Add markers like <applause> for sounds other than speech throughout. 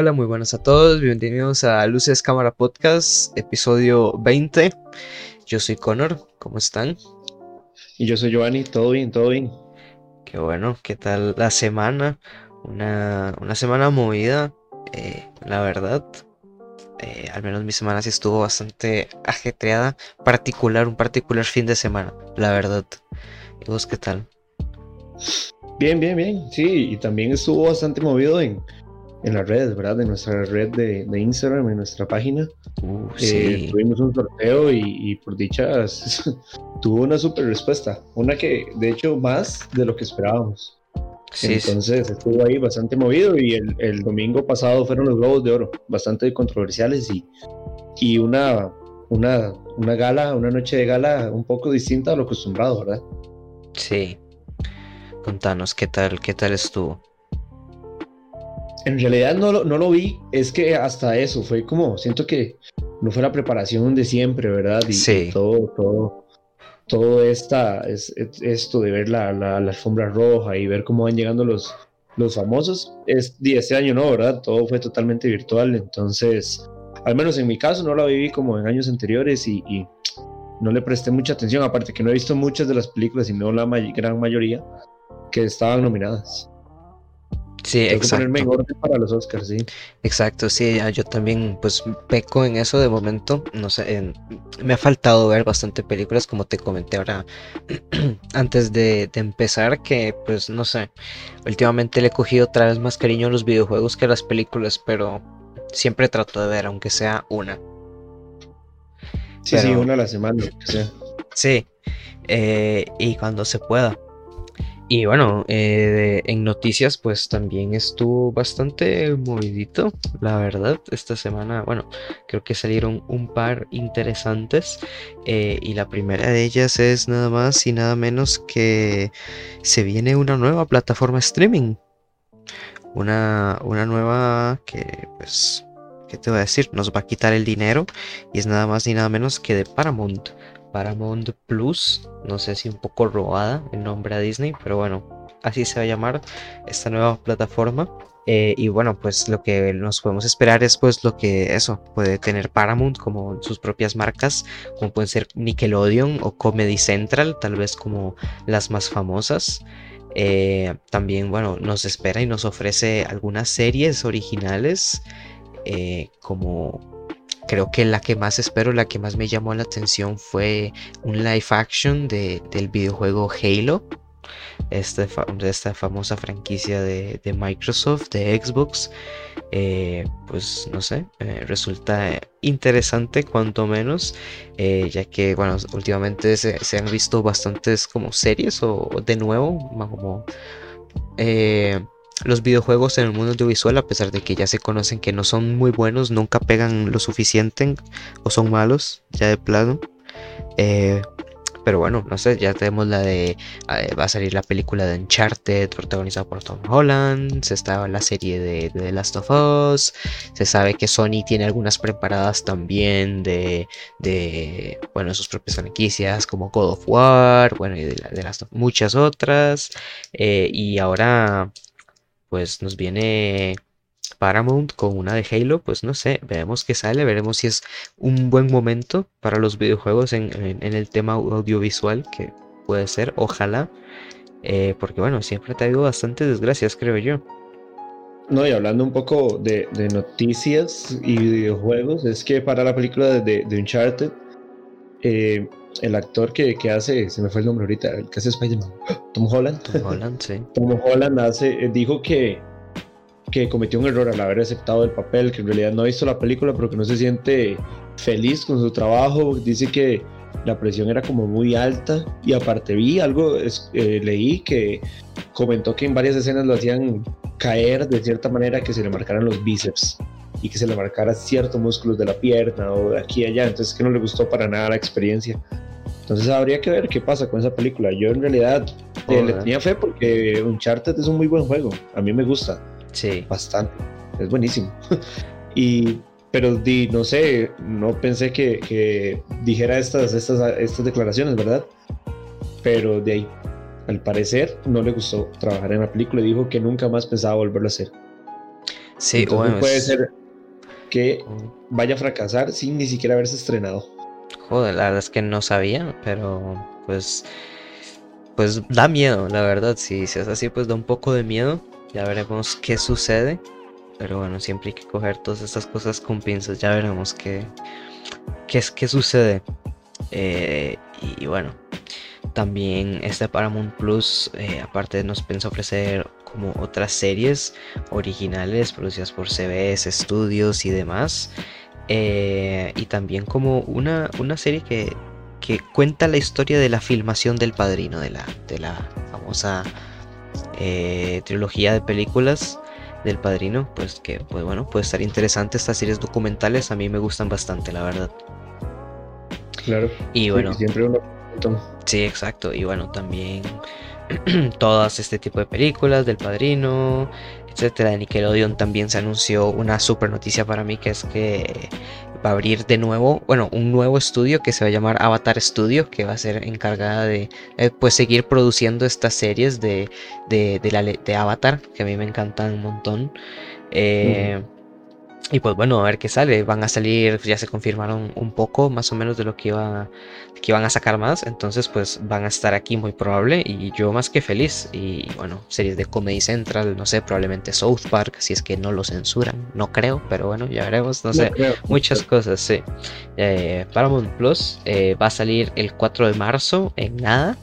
Hola, muy buenas a todos, bienvenidos a Luces Cámara Podcast, episodio 20. Yo soy Connor, ¿cómo están? Y yo soy Giovanni, todo bien, todo bien. Qué bueno, ¿qué tal la semana? Una, semana movida, eh, la verdad. Eh, al menos mi semana sí estuvo bastante ajetreada, particular, un particular fin de semana, la verdad. ¿Y vos qué tal? Bien, bien, bien, sí, y también estuvo bastante movido en, en las redes, ¿verdad? En nuestra red de, de Instagram, en nuestra página. Uh, eh, tuvimos un sorteo y, por dichas <laughs> tuvo una super respuesta. Una que, de hecho, más de lo que esperábamos. Entonces estuvo ahí bastante movido y el, el, domingo pasado fueron los Globos de Oro, bastante controversiales y, y una, una, una gala, una noche de gala un poco distinta a lo acostumbrado, ¿verdad? Sí. Contanos, ¿qué tal, qué tal estuvo? En realidad no lo, no lo vi, es que hasta eso fue como, siento que no fue la preparación de siempre, ¿verdad? Y, sí. todo, todo, todo esta, es, esto de ver la, la, alfombra roja y ver cómo van llegando los, los famosos, es, este año no, ¿verdad? Todo fue totalmente virtual, entonces, al menos en mi caso no la viví como en años anteriores y, y no le presté mucha atención, aparte que no he visto muchas de las películas, sino la gran mayoría que estaban nominadas. Sí, exacto. para los Oscars, sí. Exacto, sí, yo también pues peco en eso de momento, no sé, me ha faltado ver bastante películas como te comenté ahora <clears throat> antes de, empezar, que pues no sé, últimamente le he cogido otra vez más cariño a los videojuegos que a las películas, pero siempre trato de ver, aunque sea una. Sí, sí, una a la semana, Sí, eh, y cuando se pueda. Y bueno, eh, en noticias pues también estuvo bastante movidito, la verdad, esta semana, bueno, creo que salieron un par interesantes eh, y la primera de ellas es nada más y nada menos que se viene una nueva plataforma streaming, una, una nueva que pues, ¿qué te voy a decir? Nos va a quitar el dinero y es nada más ni nada menos que de Paramount. Paramount Plus, no sé si un poco robada el nombre a Disney, pero bueno, así se va a llamar esta nueva plataforma. Eh, y bueno, pues lo que nos podemos esperar es pues lo que eso puede tener Paramount como sus propias marcas, como pueden ser Nickelodeon o Comedy Central, tal vez como las más famosas. Eh, también, bueno, nos espera y nos ofrece algunas series originales eh, como creo que la que más espero, la que más me llamó la atención fue un live action de, del videojuego Halo. De esta famosa franquicia de, Microsoft, de Xbox, eh, pues no sé, eh, resulta interesante cuanto menos, eh, ya que, bueno, últimamente se, se, han visto bastantes como series o de nuevo, como los videojuegos en el mundo audiovisual, a pesar de que ya se conocen que no son muy buenos, nunca pegan lo suficiente o son malos, ya de plano. Eh, pero bueno, no sé, ya tenemos la de. Eh, va a salir la película de Uncharted, protagonizada por Tom Holland. Se está la serie de, The Last of Us. Se sabe que Sony tiene algunas preparadas también de. de bueno, sus propias franquicias, como God of War, bueno, y de, las muchas otras. Eh, y ahora pues nos viene Paramount con una de Halo, pues no sé, veremos qué sale, veremos si es un buen momento para los videojuegos en, el tema audiovisual, que puede ser, ojalá, eh, porque bueno, siempre te ha habido bastantes desgracias, creo yo. No, y hablando un poco de, noticias y videojuegos, es que para la película de, Uncharted, eh, el actor que, hace, se me fue el nombre ahorita, el que hace Spider-Man, <gasps> Tom Holland. Tom Holland, sí. <laughs> Tom Holland hace, eh, dijo que, que cometió un error al haber aceptado el papel, que en realidad no ha visto la película, pero que no se siente feliz con su trabajo. Dice que la presión era como muy alta y aparte vi algo, eh, leí que comentó que en varias escenas lo hacían caer de cierta manera que se le marcaran los bíceps y que se le marcara ciertos músculos de la pierna o de aquí y allá, entonces que no le gustó para nada la experiencia. Entonces habría que ver qué pasa con esa película. Yo en realidad eh, le tenía fe porque Uncharted es un muy buen juego. A mí me gusta. Sí. Bastante. Es buenísimo. <laughs> y, pero di, no sé, no pensé que, que, dijera estas, estas, estas declaraciones, ¿verdad? Pero de ahí, al parecer, no le gustó trabajar en la película y dijo que nunca más pensaba volverlo a hacer. Sí, Entonces bueno, puede es- ser que vaya a fracasar sin ni siquiera haberse estrenado. Joder, la verdad es que no sabía, pero pues, pues da miedo, la verdad. Si, si es así, pues da un poco de miedo. Ya veremos qué sucede. Pero bueno, siempre hay que coger todas estas cosas con pinzas. Ya veremos qué, qué, es- qué sucede. Eh, y, bueno, también este Paramount Plus, eh, aparte nos piensa ofrecer como otras series originales producidas por CBS Studios y demás. Eh, y también como una, una serie que, que cuenta la historia de la filmación del Padrino, de la, de la famosa eh, trilogía de películas del Padrino, pues que pues bueno, puede estar interesante estas series documentales, a mí me gustan bastante, la verdad. Claro. Y bueno, siempre uno. Sí, exacto. Y bueno, también <clears throat> todas este tipo de películas del Padrino, De Nickelodeon también se anunció una super noticia para mí, que es que va a abrir de nuevo, bueno, un nuevo estudio que se va a llamar Avatar Studio, que va a ser encargada de eh, pues seguir produciendo estas series de, de, de la, de Avatar, que a mí me encantan un montón. Eh, y pues bueno, a ver qué sale. Van a salir, ya se confirmaron un poco más o menos de lo que iba, que iban a sacar más. Entonces, pues van a estar aquí muy probable. Y yo más que feliz. Y bueno, series de Comedy Central, no sé, probablemente South Park, si es que no lo censuran. No creo, pero bueno, ya veremos. No sé. creo. Muchas cosas, sí. Eh, Paramount Plus eh, va a salir el 4 de marzo, en nada,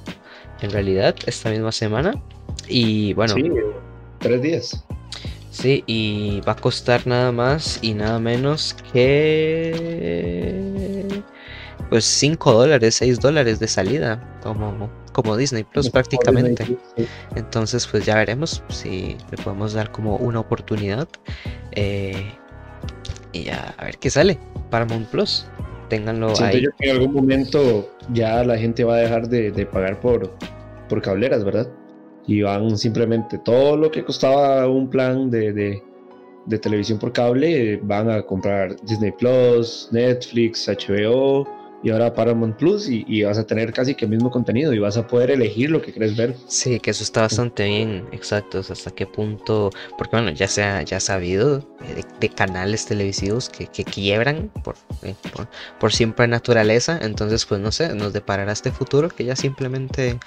en realidad, esta misma semana. Y bueno, Sí, tres días. Sí, y va a costar nada más y nada menos que... Pues 5 dólares, 6 dólares de salida, como, como Disney Plus prácticamente. Sí. Entonces, pues ya veremos si le podemos dar como una oportunidad. eh, y ya, a ver qué sale. Paramount Plus, ténganlo Siento ahí. yo que en algún momento ya la gente va a dejar de, de pagar por, por cableras, ¿verdad? Y van simplemente todo lo que costaba un plan de, de, de televisión por cable, eh, van a comprar Disney Plus, Netflix, HBO y ahora Paramount Plus y, vas a tener casi que el mismo contenido y vas a poder elegir lo que quieres ver. Sí, que eso está bastante bien, exacto, hasta qué punto, porque bueno, ya se ha, ya sabido eh, de, canales televisivos que, que quiebran por, eh, por, por simple naturaleza, entonces pues no sé, nos deparará este futuro que ya simplemente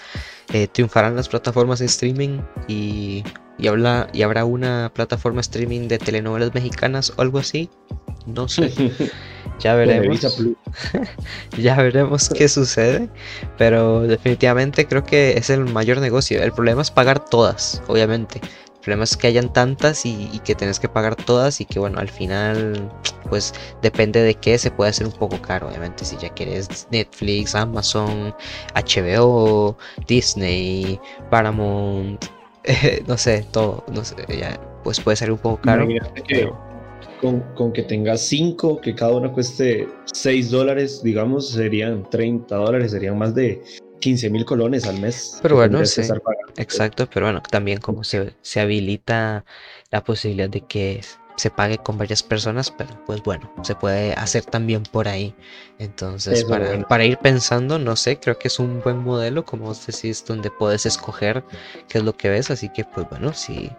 eh, triunfarán las plataformas de streaming y, y, habla, y habrá una plataforma streaming de telenovelas mexicanas o algo así, no sé, <laughs> ya veremos. <laughs> Ya veremos qué sucede, pero definitivamente creo que es el mayor negocio. El problema es pagar todas, obviamente. El problema es que hayan tantas y, y que tenés que pagar todas y que bueno, al final pues depende de qué se puede hacer un poco caro, obviamente. Si ya quieres Netflix, Amazon, HBO, Disney, Paramount, eh, <laughs> no sé, todo, no sé, ya, pues puede ser un poco caro. Imagínate que pero- con, con que tengas 5, que cada una cueste 6 dólares, digamos, serían 30 dólares, serían más de 15 mil colones al mes. Pero bueno, sí. Exacto, pero bueno, también como se, se habilita la posibilidad de que se pague con varias personas, pero pues bueno, se puede hacer también por ahí. Entonces, para, bueno. para ir pensando, no sé, creo que es un buen modelo, como vos decís, donde puedes escoger qué es lo que ves. Así que, pues bueno, si,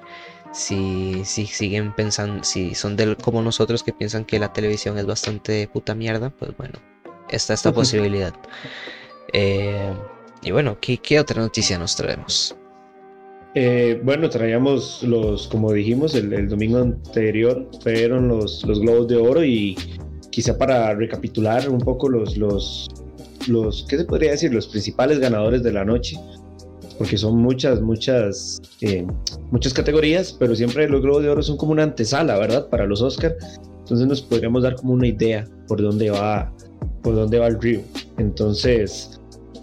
si, si siguen pensando, si son del, como nosotros que piensan que la televisión es bastante puta mierda, pues bueno, está esta posibilidad. Eh, y bueno, ¿qué, qué otra noticia nos traemos? Eh, bueno, traíamos los, como dijimos, el, domingo anterior fueron los, los Globos de Oro y quizá para recapitular un poco los, los, los, ¿qué se podría decir? Los principales ganadores de la noche, porque son muchas, muchas, eh, muchas categorías, pero siempre los Globos de Oro son como una antesala, ¿verdad? Para los Oscar. Entonces nos podríamos dar como una idea por dónde va, por dónde va el río. Entonces,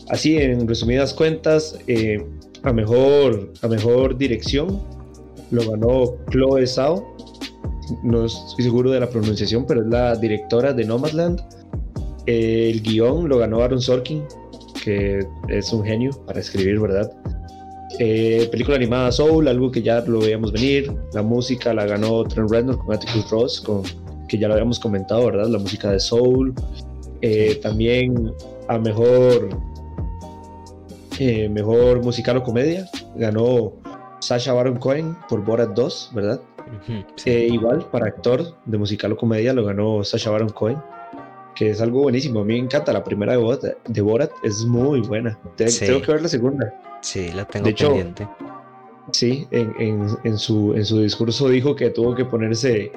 así en resumidas cuentas, eh, a mejor, a mejor dirección lo ganó Chloe Zhao. No estoy seguro de la pronunciación, pero es la directora de Nomadland. El guion lo ganó Aaron Sorkin, que es un genio para escribir, ¿verdad? Eh, película animada Soul, algo que ya lo veíamos venir. La música la ganó Trent Reznor con Atticus Ross, que ya lo habíamos comentado, ¿verdad? La música de Soul. Eh, también a mejor eh, mejor musical o comedia ganó Sasha Baron Cohen por Borat 2, ¿verdad? Eh, igual, para actor de musical o comedia lo ganó Sasha Baron Cohen, que es algo buenísimo. A mí me encanta la primera de Borat, de Borat es muy buena. Tengo que ver la segunda. Sí, la tengo de pendiente. sí, en, su, en su discurso dijo que tuvo que ponerse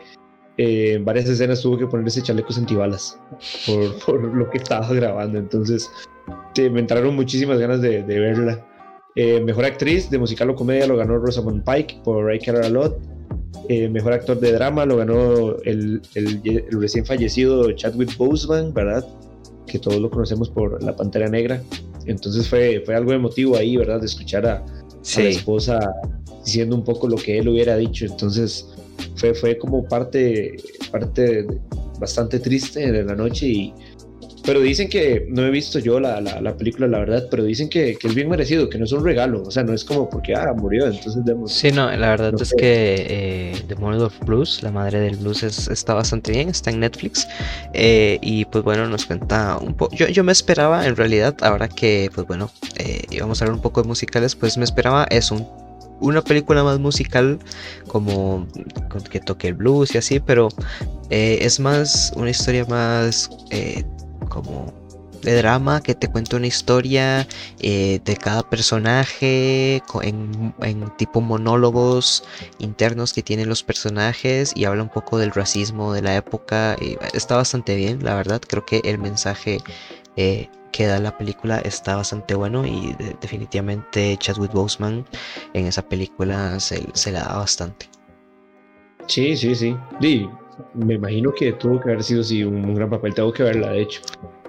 eh, en varias escenas tuvo que ponerse chalecos antibalas por, <laughs> por lo que estaba grabando. Entonces, me entraron muchísimas ganas de, verla. Eh, mejor actriz de musical o comedia lo ganó Rosamund Pike por Ray Carralot. Eh, mejor actor de drama lo ganó el, el, recién fallecido Chadwick Boseman, ¿verdad? Que todos lo conocemos por La Pantera Negra. Entonces fue, fue algo emotivo ahí, ¿verdad? De escuchar a, a la esposa diciendo un poco lo que él hubiera dicho. Entonces, fue, fue como parte, parte bastante triste de la noche y, pero dicen que, no he visto yo la, la, película, la verdad, pero dicen que, que, es bien merecido, que no es un regalo, o sea, no es como porque, ah, murió, entonces demos. Sí, no, la verdad es que eh, The Mother of Blues, la madre del blues, está bastante bien, está en Netflix, eh, y pues bueno, nos cuenta un poco, yo, yo me esperaba, en realidad, ahora que, pues bueno, eh, íbamos a hablar un poco de musicales, pues me esperaba eso, un una película más musical como que toque el blues y así, pero eh, es más una historia más eh, como de drama que te cuenta una historia eh, de cada personaje en, tipo monólogos internos que tienen los personajes y habla un poco del racismo de la época y está bastante bien la verdad creo que el mensaje que da la película está bastante bueno y definitivamente Chadwick Boseman en esa película se, se la da bastante. Sí, sí, sí. me imagino que tuvo que haber sido sí, un, gran papel. Tengo que verla, de hecho.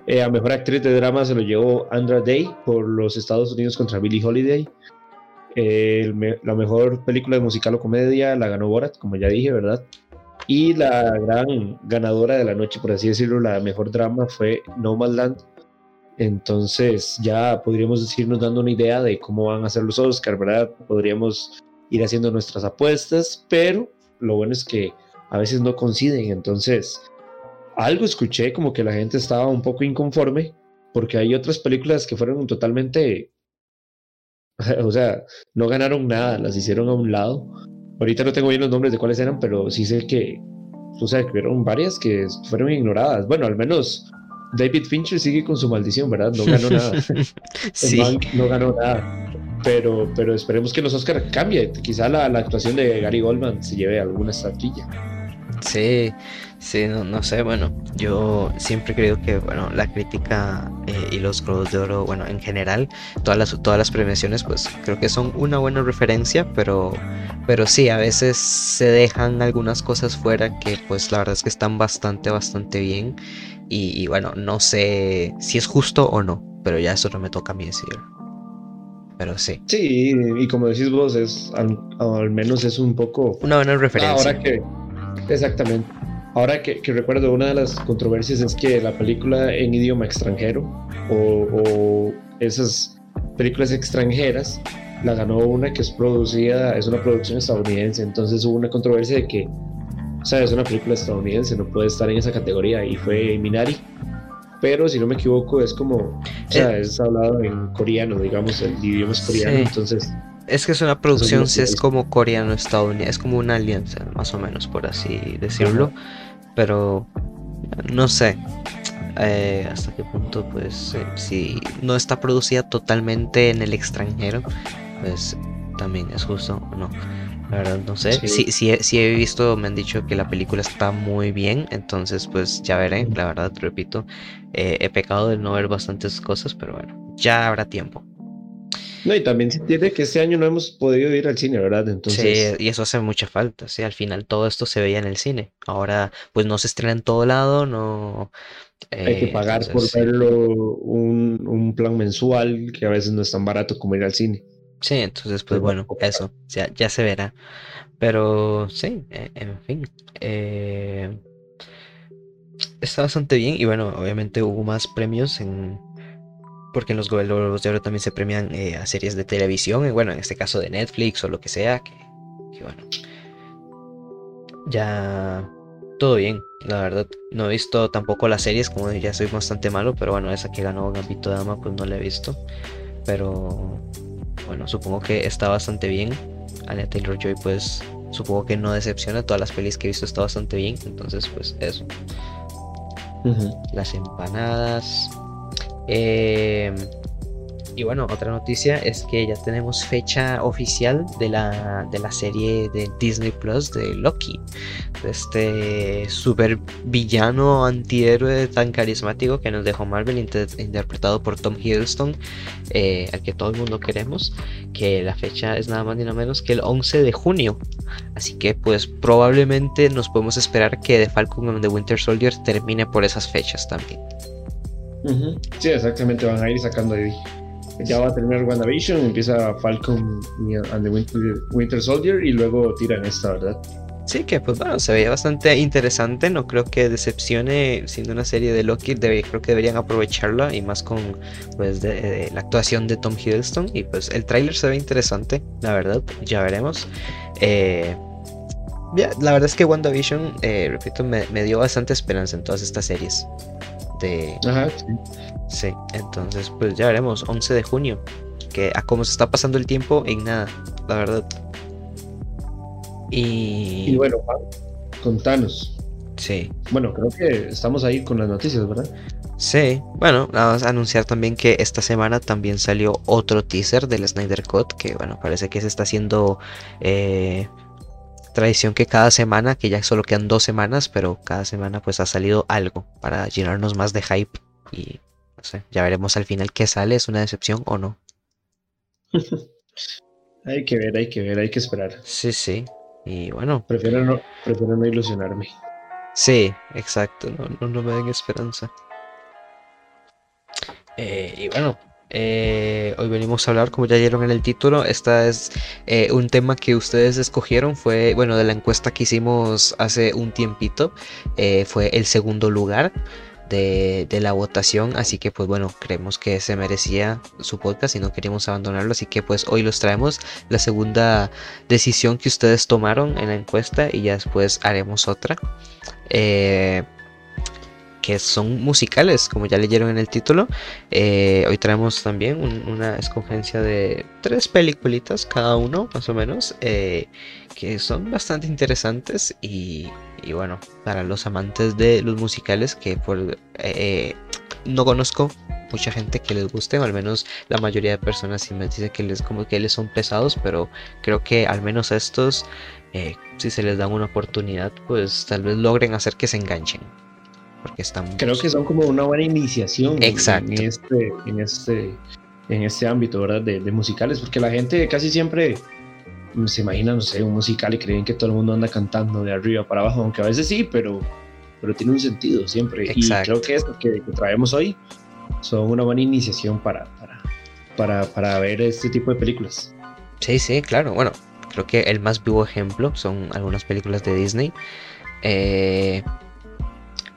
Eh, a mejor actriz de drama se lo llevó Andra Day por los Estados Unidos contra Billie Holiday. la mejor película de musical o comedia la ganó Borat, como ya dije, ¿verdad? Y la gran ganadora de la noche, por así decirlo, la mejor drama fue Nomadland entonces ya podríamos irnos dando una idea de cómo van a ser los Oscars, ¿verdad? Podríamos ir haciendo nuestras apuestas, pero lo bueno es que a veces no coinciden. Entonces, algo escuché como que la gente estaba un poco inconforme porque hay otras películas que fueron totalmente, <laughs> o sea, no ganaron nada, las hicieron a un lado. Ahorita no tengo bien los nombres de cuáles eran, pero sí sé que, o sea, que fueron varias que fueron ignoradas. Bueno, al menos David Fincher sigue con su maldición, ¿verdad? No ganó nada. <laughs> sí. no ganó nada. Pero, pero esperemos que los Oscars cambie. Quizá la, actuación de Gary Goldman se lleve alguna estatuilla. Sí, sí, no, sé, bueno, yo siempre creo que, bueno, la crítica eh, y los Globos de Oro, bueno, en general, todas las, todas las premiaciones, pues creo que son una buena referencia, pero, pero sí, a veces se dejan algunas cosas fuera que, pues la verdad es que están bastante, bastante bien y, bueno, no sé si es justo o no, pero ya eso no me toca a mí decirlo. Pero sí. Sí, y como decís vos, es al, menos es un poco... Una buena referencia. Ahora que... Exactamente. Ahora que, recuerdo, una de las controversias es que la película en idioma extranjero o, o esas películas extranjeras la ganó una que es producida, es una producción estadounidense. Entonces hubo una controversia de que o sea, es una película estadounidense, no puede estar en esa categoría y fue Minari. Pero si no me equivoco, es como, o sea, eh, es hablado en coreano, digamos, el idioma es coreano, entonces. Es que es una producción, si es como coreano-estadounidense, es como una alianza, más o menos, por así decirlo. Pero no sé eh, hasta qué punto, pues, eh, si no está producida totalmente en el extranjero, pues también es justo o no. La verdad no sé. Sí. Sí, he visto, me han dicho que la película está muy bien, entonces pues ya veré. La verdad, repito, eh, he pecado de no ver bastantes cosas, pero bueno, ya habrá tiempo. No, y también se entiende que este año no hemos podido ir al cine, ¿verdad? Entonces... Sí, y eso hace mucha falta, sí, al final todo esto se veía en el cine. Ahora, pues no se estrena en todo lado, no... Hay que eh, pagar por verlo un, un plan mensual que a veces no es tan barato como ir al cine. Sí, entonces pues bueno, eso, ya, ya se verá. Pero sí, e, en fin. Eh, está bastante bien y bueno, obviamente hubo más premios en... Porque en los Globos de Oro también se premian eh, a series de televisión, y bueno, en este caso de Netflix o lo que sea, que, bueno. Ya todo bien, la verdad. No he visto tampoco las series, como ya soy bastante malo, pero bueno, esa que ganó Gambito Dama, pues no la he visto. Pero bueno, supongo que está bastante bien. Anya Taylor Joy, pues supongo que no decepciona. Todas las pelis que he visto está bastante bien. Entonces, pues eso. Las empanadas. Eh, y bueno, otra noticia es que ya tenemos fecha oficial de la, de la serie de Disney Plus de Loki. De este super villano antihéroe tan carismático que nos dejó Marvel, interpretado por Tom Hiddleston, eh, al que todo el mundo queremos. Que la fecha es nada más ni nada menos que el 11 de junio. Así que pues probablemente nos podemos esperar que The Falcon and the Winter Soldier termine por esas fechas también. Sí, exactamente, van a ir sacando ahí ya va a terminar WandaVision, empieza Falcon and the Winter, Soldier y luego tiran esta, ¿verdad? Sí, que pues bueno, se veía bastante interesante, no creo que decepcione siendo una serie de Loki, creo que deberían aprovecharla y más con pues de, la actuación de Tom Hiddleston y pues el tráiler se ve interesante, la verdad, ya veremos. Eh, la verdad es que WandaVision, eh, repito, me, me, dio bastante esperanza en todas estas series. De, Ajá, sí. Sí, entonces pues ya veremos, 11 de junio, que a cómo se está pasando el tiempo en nada, la verdad. Y, y bueno, contanos. Sí. Bueno, creo que estamos ahí con las noticias, ¿verdad? Sí, bueno, vamos a anunciar también que esta semana también salió otro teaser del Snyder Cut, que bueno, parece que se está haciendo eh, tradición que cada semana, que ya solo quedan dos semanas, pero cada semana pues ha salido algo para llenarnos más de hype y ya veremos al final qué sale, es una decepción o no. <laughs> hay que ver, hay que ver, hay que esperar. Sí, sí. Y bueno. Prefiero no, prefiero no ilusionarme. Sí, exacto, no, no, me den esperanza. Eh, y bueno, eh, hoy venimos a hablar, como ya vieron en el título, esta es eh, un tema que ustedes escogieron, fue, bueno, de la encuesta que hicimos hace un tiempito, fue el segundo lugar de, la votación, así que pues bueno, creemos que se merecía su podcast y no queríamos abandonarlo, así que pues hoy los traemos la segunda decisión que ustedes tomaron en la encuesta y ya después haremos otra. Eh, que son musicales, como ya leyeron en el título. Eh, hoy traemos también una escogencia de tres peliculitas cada uno, más o menos, eh, que son bastante interesantes y, bueno, para los amantes de los musicales, que por, eh, no conozco mucha gente que les guste, o al menos la mayoría de personas sí me dicen que les como que les son pesados, pero creo que al menos estos, si se les da una oportunidad, pues tal vez logren hacer que se enganchen porque están creo que son como una buena iniciación Exacto. en este en este en este ámbito verdad de, musicales porque la gente casi siempre se imagina no sé un musical y creen que todo el mundo anda cantando de arriba para abajo aunque a veces sí pero pero tiene un sentido siempre Exacto. y creo que esto que, que, traemos hoy son una buena iniciación para, para para para ver este tipo de películas sí sí claro bueno creo que el más vivo ejemplo son algunas películas de Disney eh,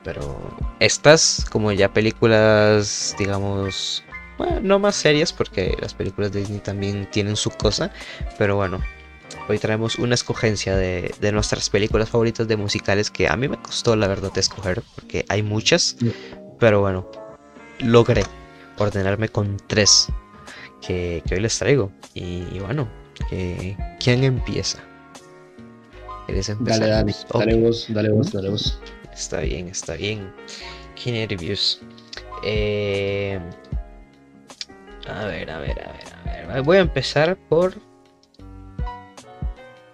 pero estas, como ya películas, digamos, bueno, no más serias, porque las películas de Disney también tienen su cosa. Pero bueno, hoy traemos una escogencia de, nuestras películas favoritas de musicales que a mí me costó, la verdad, escoger, porque hay muchas. Pero bueno, logré ordenarme con tres que, hoy les traigo. Y, bueno, ¿quién empieza? ¿Quieres empezar? Dale, dale, dale vos, dale vos, dale vos. Está bien, está bien. Qué nervios. Eh, a ver, a ver, a ver, a ver. Voy a empezar por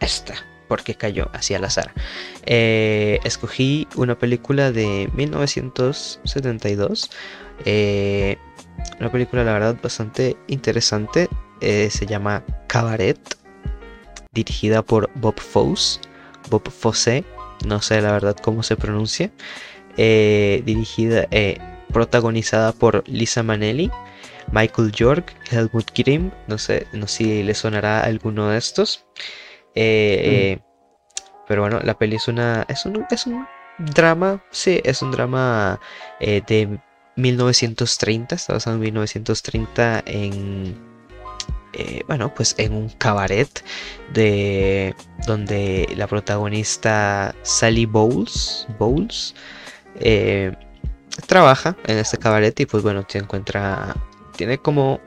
esta, porque cayó así al azar. Eh, escogí una película de 1972. Eh, una película, la verdad, bastante interesante. se llama Cabaret, dirigida por Bob Fosse. Bob Fosse no sé la verdad cómo se pronuncia, eh, dirigida, eh, protagonizada por Lisa Manelli, Michael York, Helmut Grimm, no sé, no sé si le sonará alguno de estos. Eh, mm. Pero bueno, la peli es una. Es un, es un drama. Sí, es un drama de 1930. Está basado en 1930 en eh, bueno, pues en un cabaret de donde la protagonista Sally Bowles, Bowles eh, trabaja en este cabaret y pues bueno, se encuentra, tiene como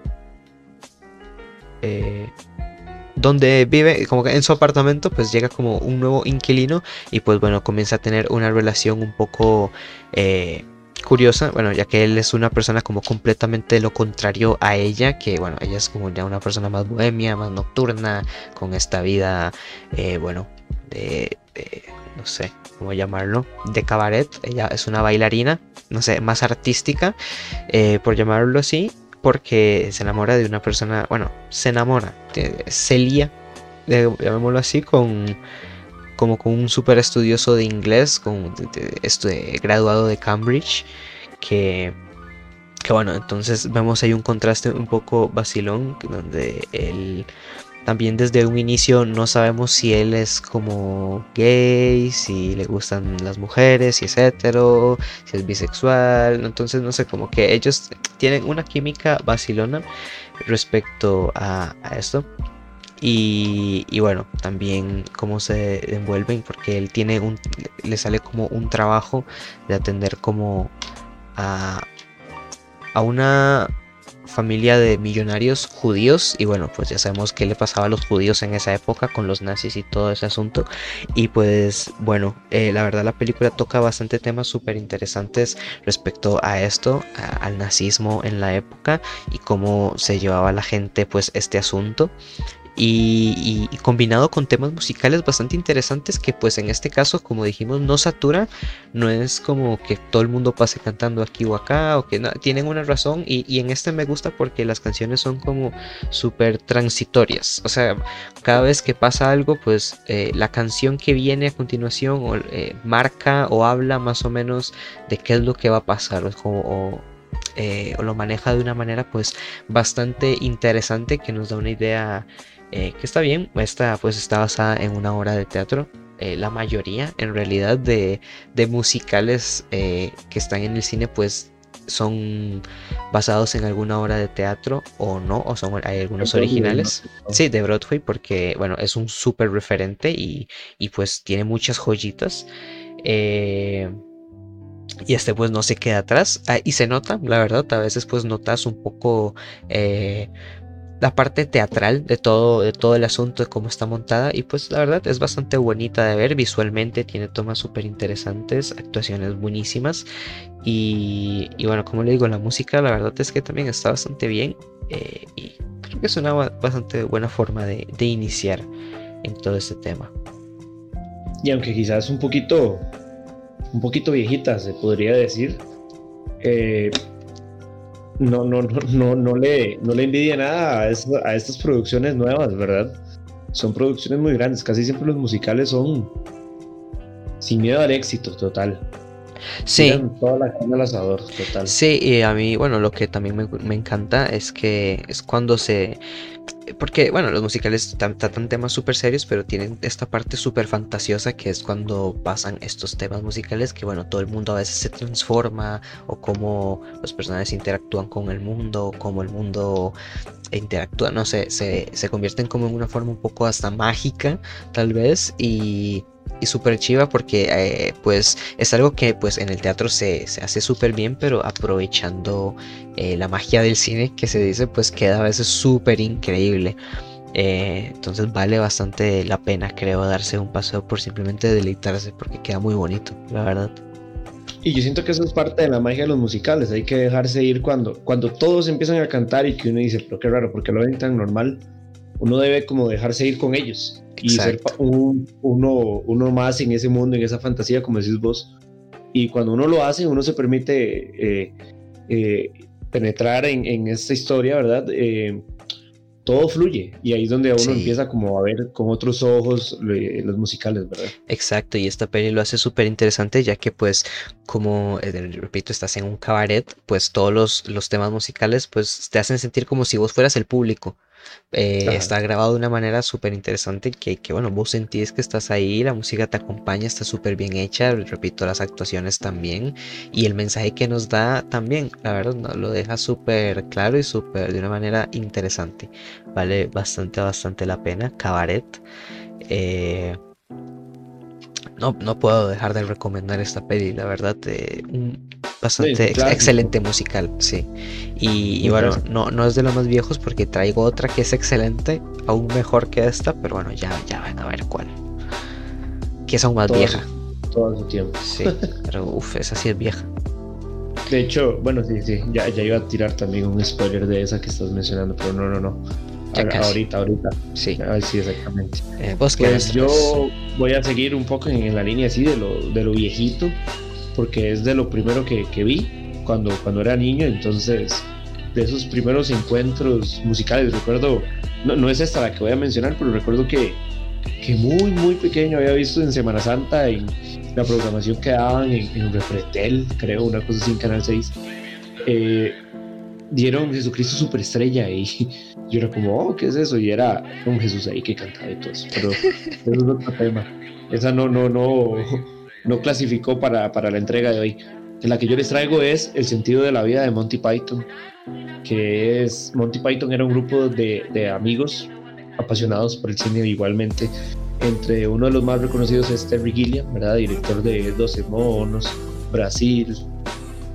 eh, donde vive, como que en su apartamento, pues llega como un nuevo inquilino y pues bueno, comienza a tener una relación un poco eh, curiosa, bueno, ya que él es una persona como completamente lo contrario a ella, que bueno, ella es como ya una persona más bohemia, más nocturna, con esta vida, eh, bueno, de, no sé cómo llamarlo, de cabaret, ella es una bailarina, no sé, más artística, eh, por llamarlo así, porque se enamora de una persona, bueno, se enamora, de Celia, llamémoslo así, con como con un super estudioso de inglés, con este graduado de Cambridge, que, que bueno, entonces vemos ahí un contraste un poco vacilón, donde él también desde un inicio no sabemos si él es como gay, si le gustan las mujeres, si es hetero, si es bisexual. Entonces no sé, como que ellos tienen una química vacilona respecto a, a esto. Y, bueno, también cómo se envuelven, porque él tiene un, le sale como un trabajo de atender como a, a una familia de millonarios judíos y bueno pues ya sabemos qué le pasaba a los judíos en esa época con los nazis y todo ese asunto. Y pues bueno eh, la verdad la película toca bastante temas súper interesantes respecto a esto al nazismo en la época y cómo se llevaba la gente pues este asunto y, combinado con temas musicales bastante interesantes que pues en este caso como dijimos no satura, no es como que todo el mundo pase cantando aquí o acá o que no, tienen una razón y, en este me gusta porque las canciones son como súper transitorias, o sea, cada vez que pasa algo pues eh, la canción que viene a continuación eh, marca o habla más o menos de qué es lo que va a pasar o, eh, o lo maneja de una manera pues bastante interesante que nos da una idea eh, que está bien, esta pues está basada en una obra de teatro. Eh, la mayoría en realidad de, musicales eh, que están en el cine pues son basados en alguna obra de teatro o no, o son hay algunos originales. Sí, de Broadway, porque bueno, es un súper referente y, pues tiene muchas joyitas. y este pues no se queda atrás. Ah, y se nota, la verdad, a veces pues notas un poco la parte teatral de todo, de todo el asunto, de cómo está montada. Y pues la verdad es bastante bonita de ver visualmente, tiene tomas súper interesantes, actuaciones buenísimas. Y, bueno, como le digo, la música la verdad es que también está bastante bien. Eh, y creo que es una bastante buena forma de, iniciar en todo este tema. Y aunque quizás un poquito, un poquito viejita, se podría decir, eh, no, no, no, no, no, le, no le envidia nada a, a estas producciones nuevas, ¿verdad? Son producciones muy grandes, casi siempre los musicales son sin miedo al éxito total. Sí. Toda la carne al asador, total. Sí, y a mí, bueno, lo que también me, me encanta es que es cuando se porque, bueno, los musicales tratan temas súper serios, pero tienen esta parte súper fantasiosa que es cuando pasan estos temas musicales que, bueno, todo el mundo a veces se transforma o cómo los personajes interactúan con el mundo, cómo el mundo interactúa, no sé, se, se convierten como en una forma un poco hasta mágica, tal vez, y y súper chiva porque eh, pues es algo que pues en el teatro se, hace súper bien pero aprovechando eh, la magia del cine que se dice pues queda a veces súper increíble. Eh, entonces vale bastante la pena creo darse un paseo por simplemente deleitarse porque queda muy bonito la verdad. Y yo siento que eso es parte de la magia de los musicales hay que dejarse ir cuando cuando todos empiezan a cantar y que uno dice pero qué raro porque lo ven tan normal uno debe como dejarse ir con ellos y ser uno, uno más en ese mundo, en esa fantasía, como decís vos. Y cuando uno lo hace, uno se permite eh, eh, penetrar en, en, esta historia, ¿verdad? Eh, todo fluye y ahí es donde uno empieza como a ver con otros ojos los musicales, ¿verdad? Exacto, y esta peli lo hace súper interesante ya que pues como, repito, estás en un cabaret, pues todos los, los temas musicales pues te hacen sentir como si vos fueras el público. Eh, está grabado de una manera súper interesante que, que, bueno, vos sentís que estás ahí, la música te acompaña, está súper bien hecha, repito, las actuaciones también y el mensaje que nos da también, la verdad, no, lo deja súper claro y súper de una manera interesante. Vale bastante, bastante la pena. Cabaret. Eh, no, no puedo dejar de recomendar esta peli, la verdad. Eh, un bastante excelente musical, sí. Y, bueno, no, no es de los más viejos porque traigo otra que es excelente, aún mejor que esta, pero bueno, ya, ya van a ver cuál. Que es aún más vieja. todo su tiempo. Sí, pero <laughs> uff, esa sí es vieja. De hecho, bueno, sí, sí, ya, ya iba a tirar también un spoiler de esa que estás mencionando, pero no, no, no. Ahorita, ahorita. Sí. sí, exactamente. Eh, pues yo voy a seguir un poco en, la línea así de lo, de lo viejito, porque es de lo primero que, que vi cuando, cuando era niño, entonces de esos primeros encuentros musicales. Recuerdo, no, no es esta la que voy a mencionar, pero recuerdo que, que muy, muy pequeño había visto en Semana Santa en la programación que daban en, en Refretel, creo, una cosa así en Canal 6. Eh, dieron Jesucristo Superestrella y yo era como, oh, ¿qué es eso? Y era un Jesús ahí que cantaba y todo eso. Pero <laughs> eso es otro tema. Esa no, no, no, no clasificó para, para la entrega de hoy. La que yo les traigo es El sentido de la vida de Monty Python que es Monty Python era un grupo de, de amigos apasionados por el cine igualmente. Entre uno de los más reconocidos es Terry Gilliam, ¿verdad? Director de 12 monos, Brasil,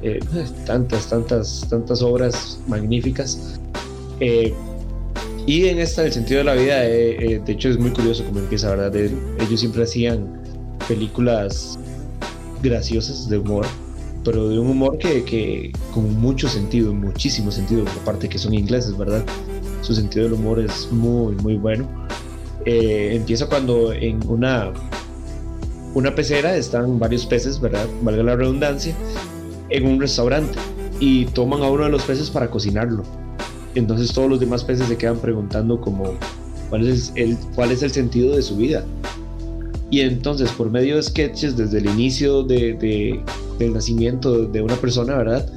eh, tantas, tantas, tantas obras magníficas. Eh, y en esta, el sentido de la vida, eh, de hecho es muy curioso como empieza, ¿verdad? ellos siempre hacían películas graciosas de humor pero de un humor que, que con mucho sentido, muchísimo sentido, aparte que son ingleses, ¿verdad? Su sentido del humor es muy, muy bueno. Eh, empieza cuando en una, una pecera están varios peces, ¿verdad? Valga la redundancia, en un restaurante y toman a uno de los peces para cocinarlo. Entonces todos los demás peces se quedan preguntando como cuál es el, cuál es el sentido de su vida. Y entonces por medio de sketches desde el inicio de, del nacimiento de una persona, ¿verdad?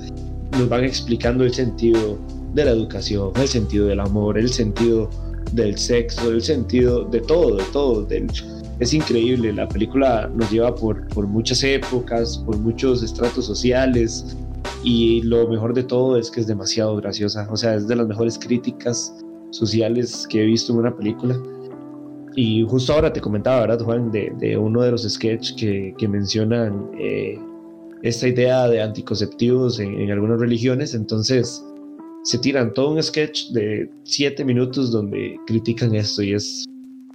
Nos van explicando el sentido de la educación, el sentido del amor, el sentido del sexo, el sentido de todo, de todo. es increíble, la película nos lleva por, por muchas épocas, por muchos estratos sociales y lo mejor de todo es que es demasiado graciosa, o sea, es de las mejores críticas sociales que he visto en una película. Y justo ahora te comentaba, ¿verdad, Juan, de, de uno de los sketches que, que mencionan eh, esta idea de anticonceptivos en, algunas religiones, entonces se tiran todo un sketch de siete minutos donde critican esto y es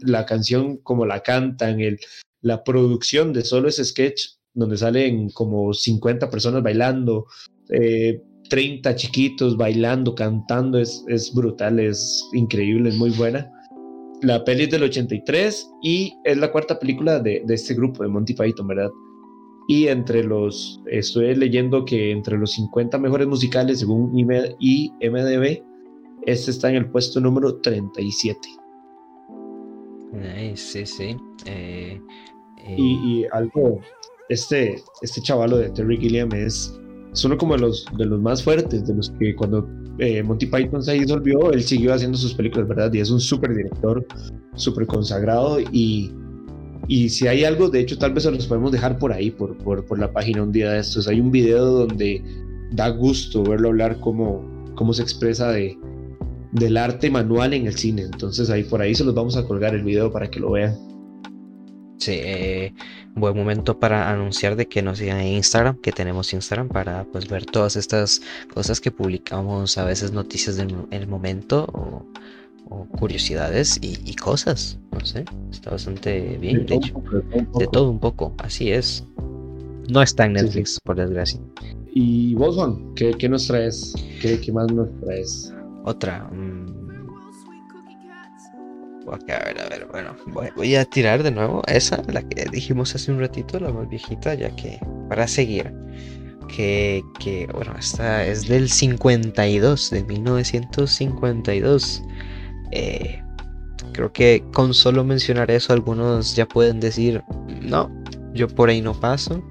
la canción como la cantan, el, la producción de solo ese sketch donde salen como 50 personas bailando, 30 eh, chiquitos bailando, cantando, es, es brutal, es increíble, es muy buena. La peli es del 83 y es la cuarta película de, de este grupo, de Monty Python, ¿verdad? Y entre los, estoy leyendo que entre los 50 mejores musicales según IMDB, este está en el puesto número 37. sí, sí. Eh, eh, y, algo, este, este chavalo de Terry Gilliam es, es uno como de los, de los más fuertes, de los que cuando eh, Monty Python se disolvió, él siguió haciendo sus películas, ¿verdad? Y es un súper director, súper consagrado y y si hay algo, de hecho, tal vez se los podemos dejar por ahí, por, por, por, la página un día de estos. Hay un video donde da gusto verlo hablar cómo, cómo se expresa de, del arte manual en el cine. Entonces ahí por ahí se los vamos a colgar el video para que lo vean. Sí, eh, buen momento para anunciar de que nos sigan en Instagram, que tenemos Instagram para pues ver todas estas cosas que publicamos, a veces noticias del momento o o curiosidades y, cosas. No sé, está bastante bien, de, hecho. de todo un poco, así es. No está en Netflix, por desgracia. ¿Y vos, Juan? ¿Qué, qué nos traes? ¿Qué, ¿Qué, más nos traes? Otra. Mm. a ver, a ver, bueno, voy, a tirar de nuevo esa, la que dijimos hace un ratito, la más viejita, ya que para seguir. Que, que bueno, esta es del 52, de 1952. Eh, creo que con solo mencionar eso algunos ya pueden decir, no, yo por ahí no paso,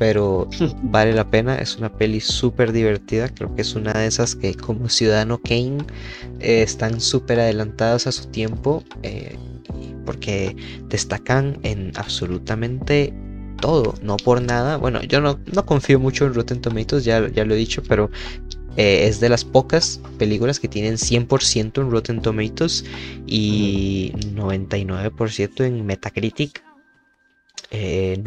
pero <laughs> vale la pena, es una peli súper divertida, creo que es una de esas que como Ciudadano Kane eh, están súper adelantadas a su tiempo, eh, porque destacan en absolutamente todo, no por nada. Bueno, yo no, no confío mucho en Rotten Tomatoes, ya, ya lo he dicho, pero eh, es de las pocas películas que tienen 100% en Rotten Tomatoes y 99% en Metacritic. 9. Eh,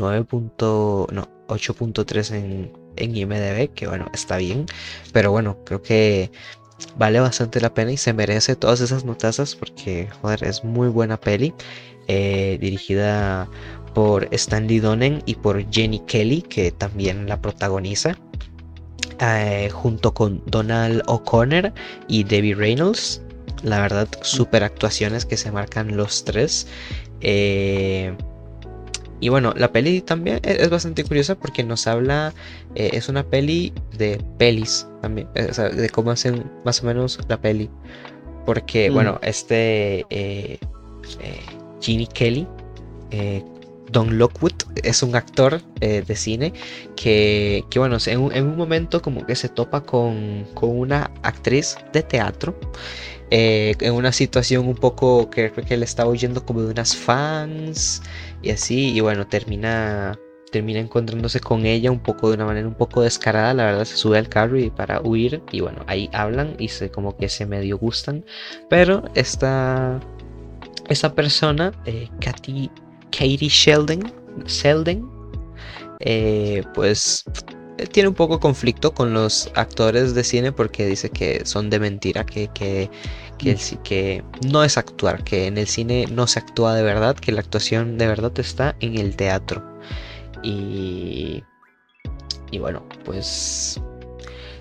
no, 8.3 en, en IMDB, que bueno, está bien. Pero bueno, creo que vale bastante la pena y se merece todas esas notazas porque, joder, es muy buena peli. Eh, dirigida por Stanley Donen y por Jenny Kelly, que también la protagoniza. Eh, junto con Donald O'Connor y Debbie Reynolds. La verdad, super actuaciones que se marcan los tres. Eh, y bueno, la peli también e-, es bastante curiosa porque nos habla, eh, es una peli de pelis también, o sea, de cómo hacen más o menos la peli. Porque, mm. bueno, este eh, Ginny Kelly, Don Lockwood, es un actor de cine que, que bueno, en un, en un, momento como que se topa con, con una actriz de teatro eh, en una situación un poco que creo que él estaba huyendo como de unas fans y así, y bueno, termina termina encontrándose con ella un poco de una manera un poco descarada, la verdad se sube al carro y para huir y bueno, ahí hablan y se como que se medio gustan, pero esta esta persona, eh, Katy, Katie Sheldon, Sheldon eh, pues tiene un poco conflicto con los actores de cine porque dice que son de mentira, que, que, que, que, no es actuar, que en el cine no se actúa de verdad, que la actuación de verdad está en el teatro. Y, y bueno, pues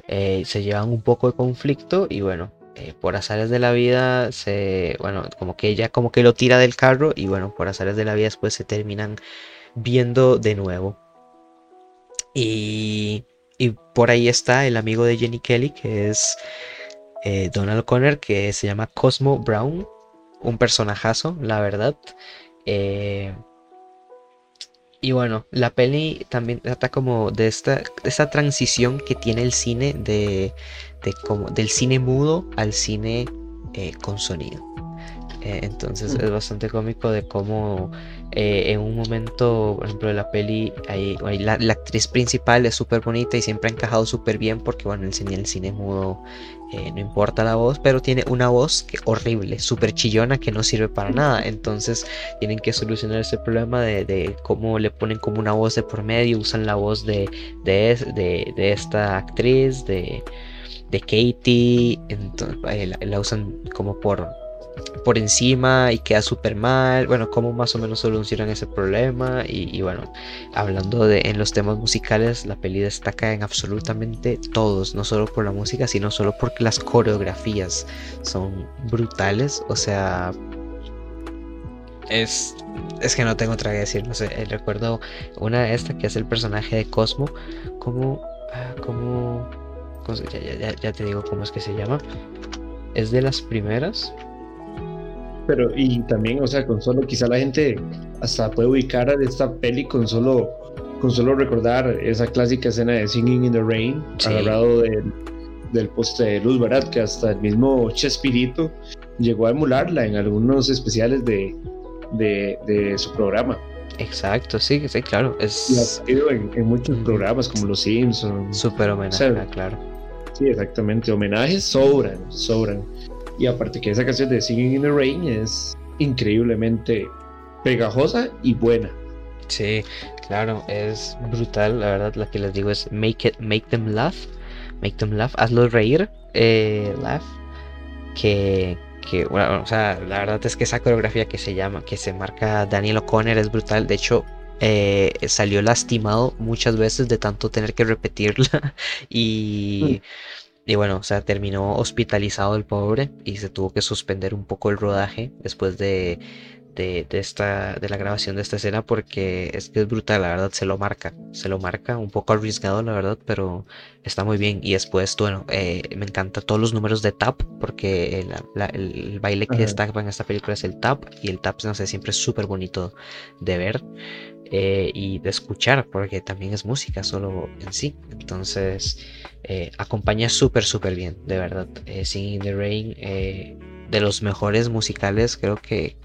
eh, se llevan un poco de conflicto y bueno, eh, por azares de la vida se, bueno, como que ella como que lo tira del carro y bueno, por azares de la vida después se terminan viendo de nuevo. Y, por ahí está el amigo de Jenny Kelly, que es eh, Donald O'Connor, que se llama Cosmo Brown. Un personajazo, la verdad. Eh, y bueno, la peli también trata como de esta, esta transición que tiene el cine de, como, del cine mudo al cine eh, con sonido. entonces es bastante cómico de cómo eh, en un momento, por ejemplo, de la peli, la, actriz principal es súper bonita y siempre ha encajado súper bien porque, bueno, el cine, el cine mudo eh, no importa la voz, pero tiene una voz que horrible, súper chillona que no sirve para nada. Entonces tienen que solucionar ese problema de, cómo le ponen como una voz de por medio, usan la voz de, de, de esta actriz, de, de Katie, eh, la usan como por por encima y queda súper mal. Bueno, cómo más o menos solucionan ese problema. Y, bueno, hablando de en los temas musicales, la peli destaca en absolutamente todos, no solo por la música, sino solo porque las coreografías son brutales. O sea, es, es que no tengo otra que decir. No sé, eh, recuerdo una de esta que es el personaje de Cosmo, como, ah, como, ya, ya te digo cómo es que se llama. Es de las primeras pero, y también, o sea, con solo, quizá la gente hasta puede ubicar a esta peli con solo, con solo recordar esa clásica escena de Singing in the Rain, agarrado del, del poste de luz, ¿verdad? Que hasta el mismo Chespirito llegó a emularla en algunos especiales de, de, su programa. Exacto, sí, sí, claro. Es... Y ha sido en, muchos programas como Los Simpsons. Súper homenaje, claro. Sí, exactamente. Homenajes sobran, sobran. Y aparte que esa canción de Singing in the Rain es increíblemente pegajosa y buena. Sí, claro, es brutal, la verdad, la que les digo es make it, make them laugh, make them laugh, hazlo reír, eh, laugh, que, que, bueno, o sea, la verdad es que esa coreografía que se llama, que se marca Daniel O'Connor es brutal, de hecho, eh, salió lastimado muchas veces de tanto tener que repetirla <laughs> y... Mm. Y bueno, o sea, terminó hospitalizado el pobre y se tuvo que suspender un poco el rodaje después de, de, esta, de la grabación de esta escena porque es que es brutal, la verdad, se lo marca, se lo marca, un poco arriesgado, la verdad, pero está muy bien. Y después, bueno, eh, me encanta todos los números de tap porque el, baile que destaca en esta película es el tap y el tap, no sé, siempre es súper bonito de ver. Eh, y de escuchar, porque también es música solo en sí. Entonces, eh, acompaña súper, súper bien, de verdad. Eh, Singing in the Rain, de los mejores musicales, creo que,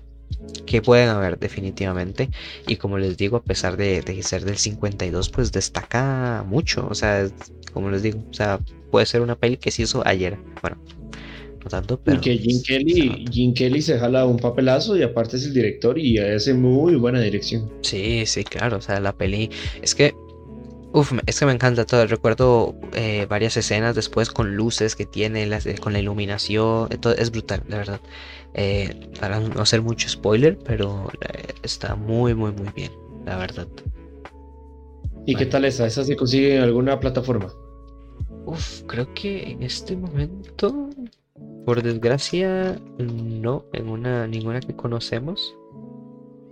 que pueden haber definitivamente. Y como les digo, a pesar de, de, ser del 52, pues destaca mucho. O sea, como les digo, o sea, puede ser una peli que se hizo ayer. Bueno, tanto, pero... Y que Jim Kelly, Jim Kelly se jala un papelazo y aparte es el director y hace muy buena dirección. Sí, sí, claro, o sea, la peli... Es que Uf, es que me encanta todo. Recuerdo eh, varias escenas después con luces que tiene, las, eh, con la iluminación. Todo, es brutal, la verdad. Eh, para no hacer mucho spoiler, pero está muy, muy, muy bien, la verdad. ¿Y qué tal esa? ¿Esa se consigue en alguna plataforma? Uf, creo que en este momento, por desgracia, no, en una, ninguna que conocemos.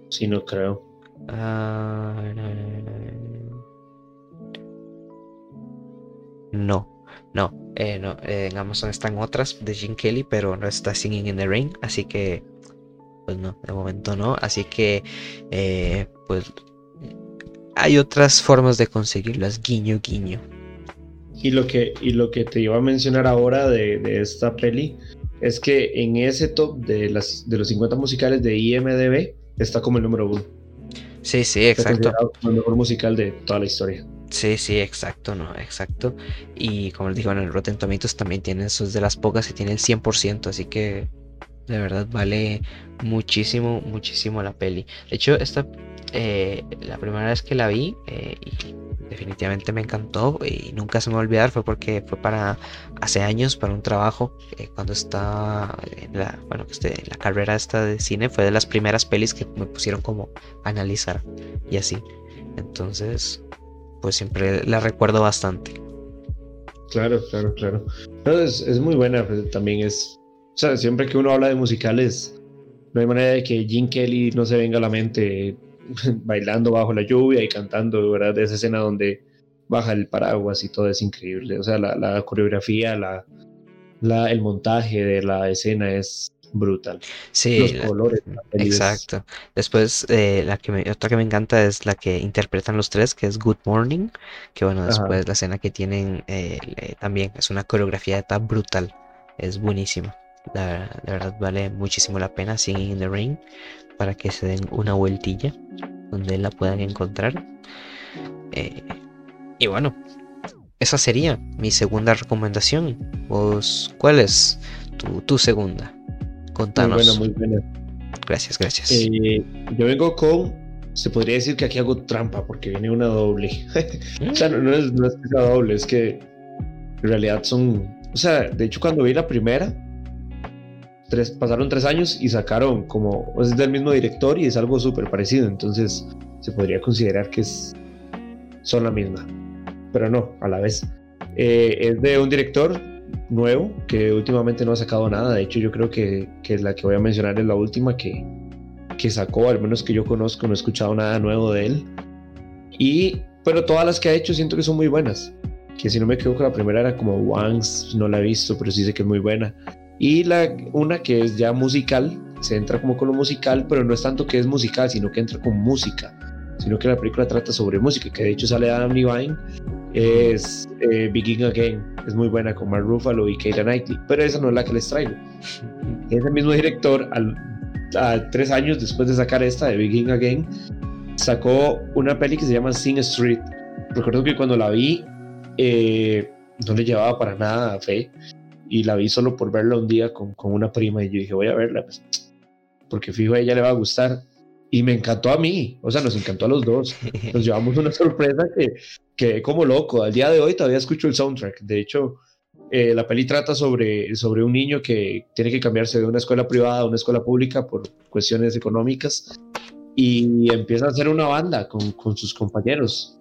Sí, no creo. Ah, no, no, eh, no, eh, en Amazon están otras de Jim Kelly, pero no está Singing in the Rain, así que, pues no, de momento no, así que, eh, pues, hay otras formas de conseguirlas, guiño, guiño. Y lo que, y lo que te iba a mencionar ahora de, de esta peli es que en ese top de, las, de los 50 musicales de IMDB está como el número uno. Sí, sí, exacto. el mejor musical de toda la historia. Sí, sí, exacto, no, exacto. Y como les digo, en el Rotten Tomatoes también tiene, eso de las pocas que tiene el 100%, así que de verdad vale muchísimo, muchísimo la peli. De hecho, esta, eh, la primera vez que la vi, eh, definitivamente me encantó y nunca se me va a olvidar, fue porque fue para hace años, para un trabajo, eh, cuando estaba en la, bueno, la carrera esta de cine, fue de las primeras pelis que me pusieron como analizar y así. Entonces, pues siempre la recuerdo bastante. Claro, claro, claro. es, muy buena, pues, también es, siempre que uno habla de musicales, no hay manera de que Jim Kelly no se venga a la mente <laughs> bailando bajo la lluvia y cantando, ¿verdad? Esa escena donde baja el paraguas y todo es increíble. O sea, la, coreografía, la, la, el montaje de la escena es brutal. Sí, los colores. exacto. Después, eh, la que me, otra que me encanta es la que interpretan los tres, que es Good Morning, que bueno, después la escena que tienen eh, también es una coreografía tan brutal, es buenísima. La, verdad vale muchísimo la pena Singing in the Rain para que se den una vueltilla donde la puedan encontrar. Eh, y bueno, esa sería mi segunda recomendación. ¿Cuál es tu, tu segunda? Contanos. Muy buena, muy buena. Gracias, gracias. Eh, yo vengo con. Se podría decir que aquí hago trampa porque viene una doble. <laughs> o sea, no, es, no es sea doble, es que en realidad son. O sea, de hecho, cuando vi la primera, tres, pasaron tres años y sacaron como. Es del mismo director y es algo súper parecido. Entonces, se podría considerar que es, son la misma. Pero no, a la vez. Eh, es de un director nuevo, que últimamente no ha sacado nada. De hecho, yo creo que, que la que voy a mencionar es la última que, que sacó, al menos que yo conozco, no he escuchado nada nuevo de él. Y, pero todas las que ha hecho siento que son muy buenas. Que si no me equivoco, la primera era como Wangs, no la he visto, pero sí sé que es muy buena. Y la, una que es ya musical, se entra como con lo musical, pero no es tanto que es musical, sino que entra con música. Sino que la película trata sobre música, que de hecho sale Adam Levine es eh, Begin Again. Es muy buena con Mark Ruffalo y Keira Knightley, pero esa no es la que les traigo. <laughs> Ese mismo director, al, a tres años después de sacar esta de Begin Again, sacó una peli que se llama Sing Street. Recuerdo que cuando la vi, eh, no le llevaba para nada a fe y la vi solo por verla un día con, con una prima y yo dije, voy a verla, pues, porque fijo a ella le va a gustar. Y me encantó a mí, o sea, nos encantó a los dos. <laughs> Nos llevamos una sorpresa que, que como loco. Al día de hoy todavía escucho el soundtrack. De hecho, eh, la peli trata sobre, sobre un niño que tiene que cambiarse de una escuela privada a una escuela pública por cuestiones económicas y empieza a hacer una banda con, con sus compañeros,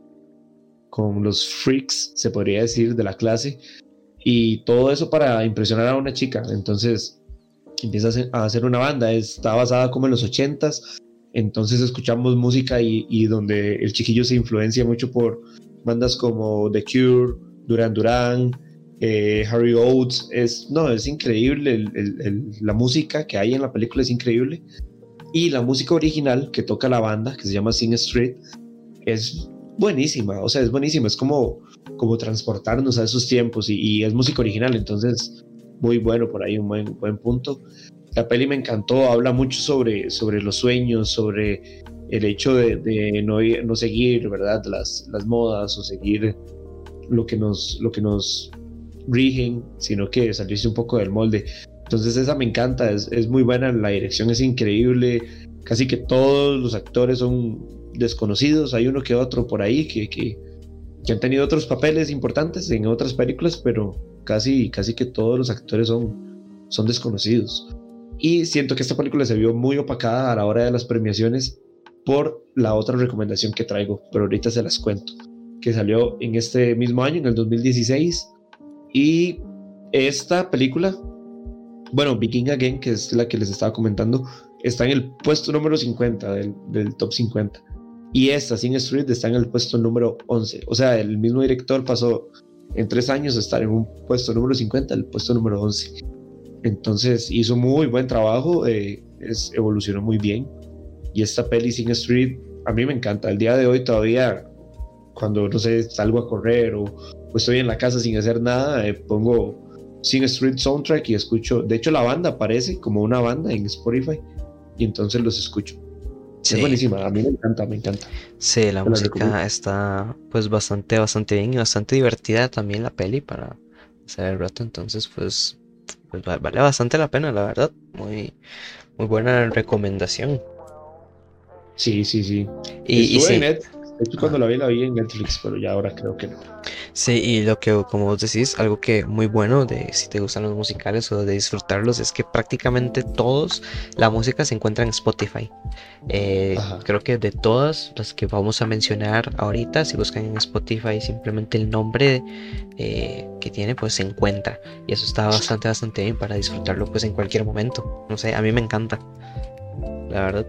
con los freaks, se podría decir, de la clase. Y todo eso para impresionar a una chica. Entonces empieza a hacer una banda. Está basada como en los ochentas. Entonces escuchamos música y, y donde el chiquillo se influencia mucho por bandas como The Cure, Duran Duran, eh, Harry Oates, es, no, es increíble, la música que hay en la película es increíble. Y la música original que toca la banda, que se llama Sing Street, es buenísima, o sea, es buenísima, es como, como transportarnos a esos tiempos y, es música original, entonces muy bueno por ahí, un buen, buen punto. La peli me encantó, habla mucho sobre, sobre los sueños, sobre el hecho de, no, no, seguir, ¿verdad? Las, las modas o seguir lo que nos, lo que nos rigen, sino que salirse un poco del molde. Entonces esa me encanta, es, es, muy buena, la dirección es increíble, casi que todos los actores son desconocidos, hay uno que otro por ahí que, que, que han tenido otros papeles importantes en otras películas, pero casi, casi que todos los actores son, son desconocidos. Y siento que esta película se vio muy opacada a la hora de las premiaciones por la otra recomendación que traigo, pero ahorita se las cuento, que salió en este mismo año, en el 2016. Y esta película, bueno, Viking Again, que es la que les estaba comentando, está en el puesto número 50 del, del top 50. Y esta, Sin Street, está en el puesto número 11. O sea, el mismo director pasó en tres años de estar en un puesto número 50 al puesto número 11. Entonces hizo muy buen trabajo, eh, evolucionó muy bien. Y esta peli Sin Street a mí me encanta. El día de hoy todavía, cuando no sé, salgo a correr o, estoy en la casa sin hacer nada, eh, pongo Sin Street Soundtrack y escucho. De hecho, la banda aparece como una banda en Spotify y entonces los escucho. Es buenísima, a mí me encanta, me encanta. Sí, la música está pues bastante, bastante bien y bastante divertida también la peli para hacer el rato, entonces pues, pues vale bastante la pena, la verdad. Muy, muy buena recomendación. Sí, sí, sí. Y, y cuando la vi, la vi en Netflix, pero ya ahora creo que no. Sí, y lo que, como vos decís, algo que muy bueno de si te gustan los musicales o de disfrutarlos es que prácticamente todos la música se encuentra en Spotify. Eh, creo que de todas las que vamos a mencionar ahorita, si buscan en Spotify simplemente el nombre eh, que tiene, pues se encuentra. Y eso está bastante, bastante bien para disfrutarlo pues en cualquier momento. No sé, a mí me encanta. La verdad.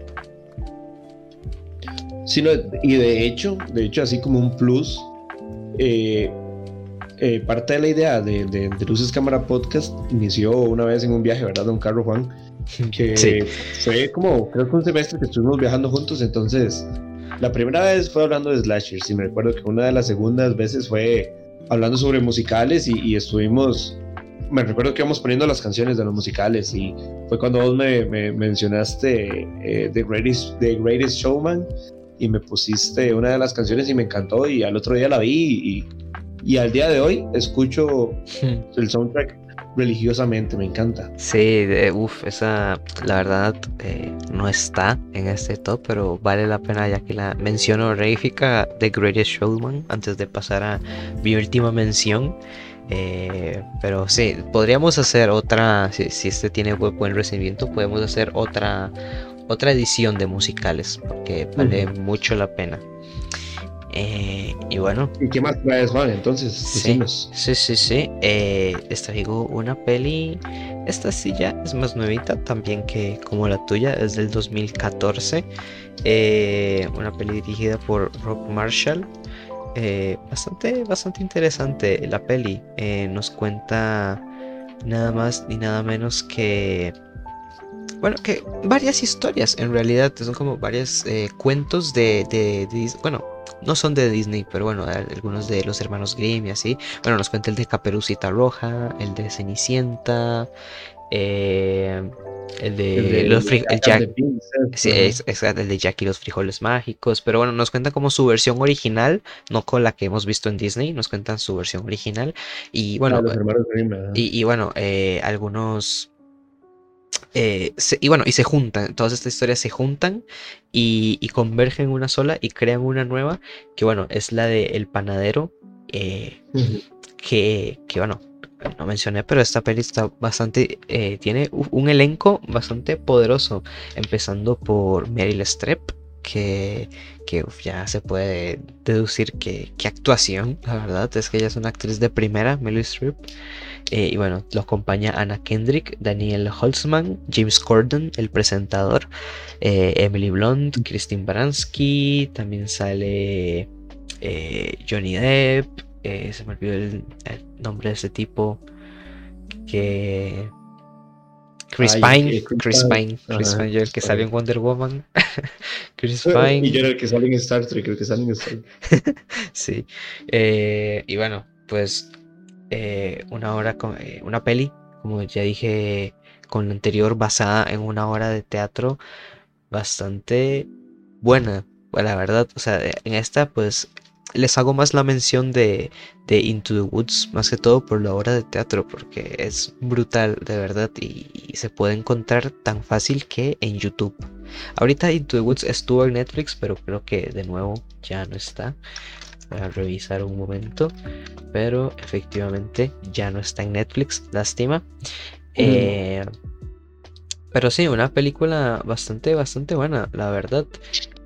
Sí, y de hecho, de hecho, así como un plus, eh, eh, parte de la idea de, de, Luces Cámara Podcast inició una vez en un viaje, ¿verdad? Don Carlos Juan, <laughs> que fue como, creo que un semestre que estuvimos viajando juntos, entonces la primera vez fue hablando de slashers y me recuerdo que una de las segundas veces fue hablando sobre musicales y, estuvimos, me recuerdo que íbamos poniendo las canciones de los musicales y fue cuando vos me, mencionaste eh, The, Greatest, The Greatest Showman y me pusiste una de las canciones y me encantó y al otro día la vi y, y al día de hoy escucho hmm. el soundtrack religiosamente, me encanta. Sí, uff, esa la verdad eh, no está en este top, pero vale la pena ya que la menciono honorífica The Greatest Showman antes de pasar a mi última mención. Eh, pero sí, podríamos hacer otra, si, si este tiene buen recibimiento, podemos hacer otra, otra edición de musicales, porque vale mucho la pena. Eh, y bueno. ¿Y qué más traes, Juan? Entonces, sí, sí, sí, sí. Eh, les traigo una peli. Esta ya es más nuevita, también que como la tuya, es del 2014. Eh, una peli dirigida por Rob Marshall. bastante, bastante interesante la peli. nos cuenta nada más ni nada menos que bueno, que varias historias en realidad, son como varios eh, cuentos de, de, bueno, no son de Disney, pero bueno, algunos de los hermanos Grimm y así. Bueno, nos cuenta el de Caperucita Roja, el de Cenicienta, eh, el de, los. Jack, sí, es, el de Jack y los frijoles mágicos. Pero bueno, nos cuentan como su versión original, no con la que hemos visto en Disney, nos cuentan su versión original. Y bueno, ah, y, y, bueno, eh, algunos eh, y bueno, y se juntan, todas estas historias se juntan y, convergen en una sola y crean una nueva, que bueno, es la de El Panadero, eh, que, que, bueno, no mencioné, pero esta peli está bastante, eh, tiene un elenco bastante poderoso, empezando por Meryl Streep, que, que ya se puede deducir que, que, actuación, la verdad, es que ella es una actriz de primera, Meryl Streep. Eh, y bueno, lo acompaña Anna Kendrick, Daniel Holtzman, James Corden, el presentador, eh, Emily Blunt, Christine Baranski, también sale eh, Johnny Depp, se me olvidó el, nombre de ese tipo, que... Chris Pine, Chris Pine, Chris Pine, yo el que sale en Wonder Woman. <laughs> Chris Pine. Y yo era el que sale en Star Trek, el que sale en Star Trek. <laughs> sí. y bueno, pues eh, una hora con eh, una peli, como ya dije con la anterior, basada en una hora de teatro bastante buena, la verdad. O sea, en esta pues les hago más la mención de, de, Into the Woods, más que todo por la hora de teatro, porque es brutal de verdad y, se puede encontrar tan fácil que en YouTube. Ahorita Into the Woods estuvo en Netflix, pero creo que de nuevo ya no está. Voy a revisar un momento. Pero efectivamente ya no está en Netflix. Lástima. Eh, pero sí, una película bastante, bastante buena, la verdad.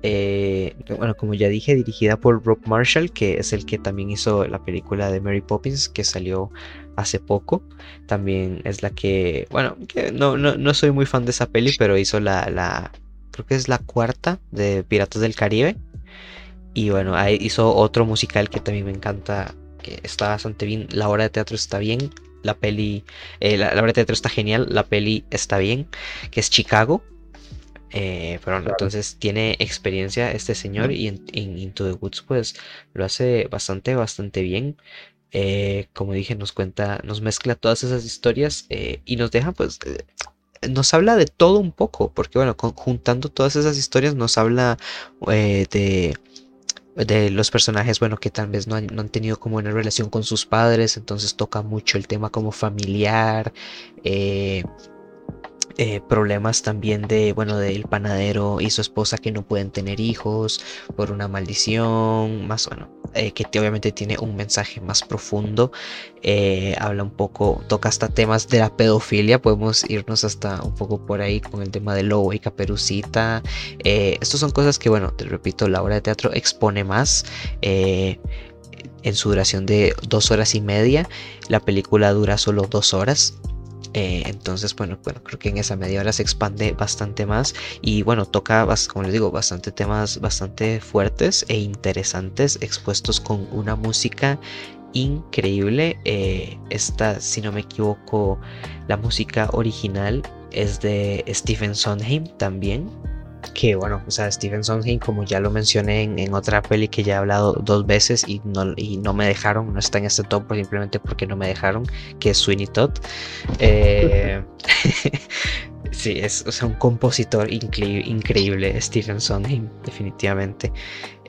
Eh, bueno, como ya dije, dirigida por Rob Marshall, que es el que también hizo la película de Mary Poppins, que salió hace poco. También es la que, bueno, que no, no, soy muy fan de esa peli, pero hizo la, la, creo que es la cuarta de Piratas del Caribe. Y bueno, hizo otro musical que también me encanta, que está bastante bien. La obra de teatro está bien la peli, eh, la, obra de teatro está genial, la peli está bien, que es Chicago. Eh, pero entonces tiene experiencia este señor y en, Into the Woods pues lo hace bastante, bastante bien. Eh, como dije, nos cuenta, nos mezcla todas esas historias y nos deja pues nos habla de todo un poco, porque bueno, juntando todas esas historias nos habla de de los personajes, bueno, que tal vez no han, tenido como una relación con sus padres, entonces toca mucho el tema como familiar, eh, eh, problemas también de, bueno, del panadero y su esposa que no pueden tener hijos por una maldición, más bueno, eh, que obviamente tiene un mensaje más profundo, eh, habla un poco, toca hasta temas de la pedofilia, podemos irnos hasta un poco por ahí con el tema de Lobo y Caperucita, estas son cosas que, bueno, te repito, la obra de teatro expone más en su duración de dos horas y media, la película dura solo dos horas, eh, entonces, bueno, bueno, creo que en esa media hora se expande bastante más y bueno, toca, como les digo, bastante temas bastante fuertes e interesantes expuestos con una música increíble. Eh, esta, si no me equivoco, la música original es de Stephen Sondheim también que bueno, o sea, Stephen Sondheim, como ya lo mencioné en, otra peli que ya he hablado dos veces y no, y no me dejaron, no está en este top simplemente porque no me dejaron, que es Sweeney Todd. Eh, <laughs> sí, es o sea, un compositor increíble, Stephen Sondheim, definitivamente.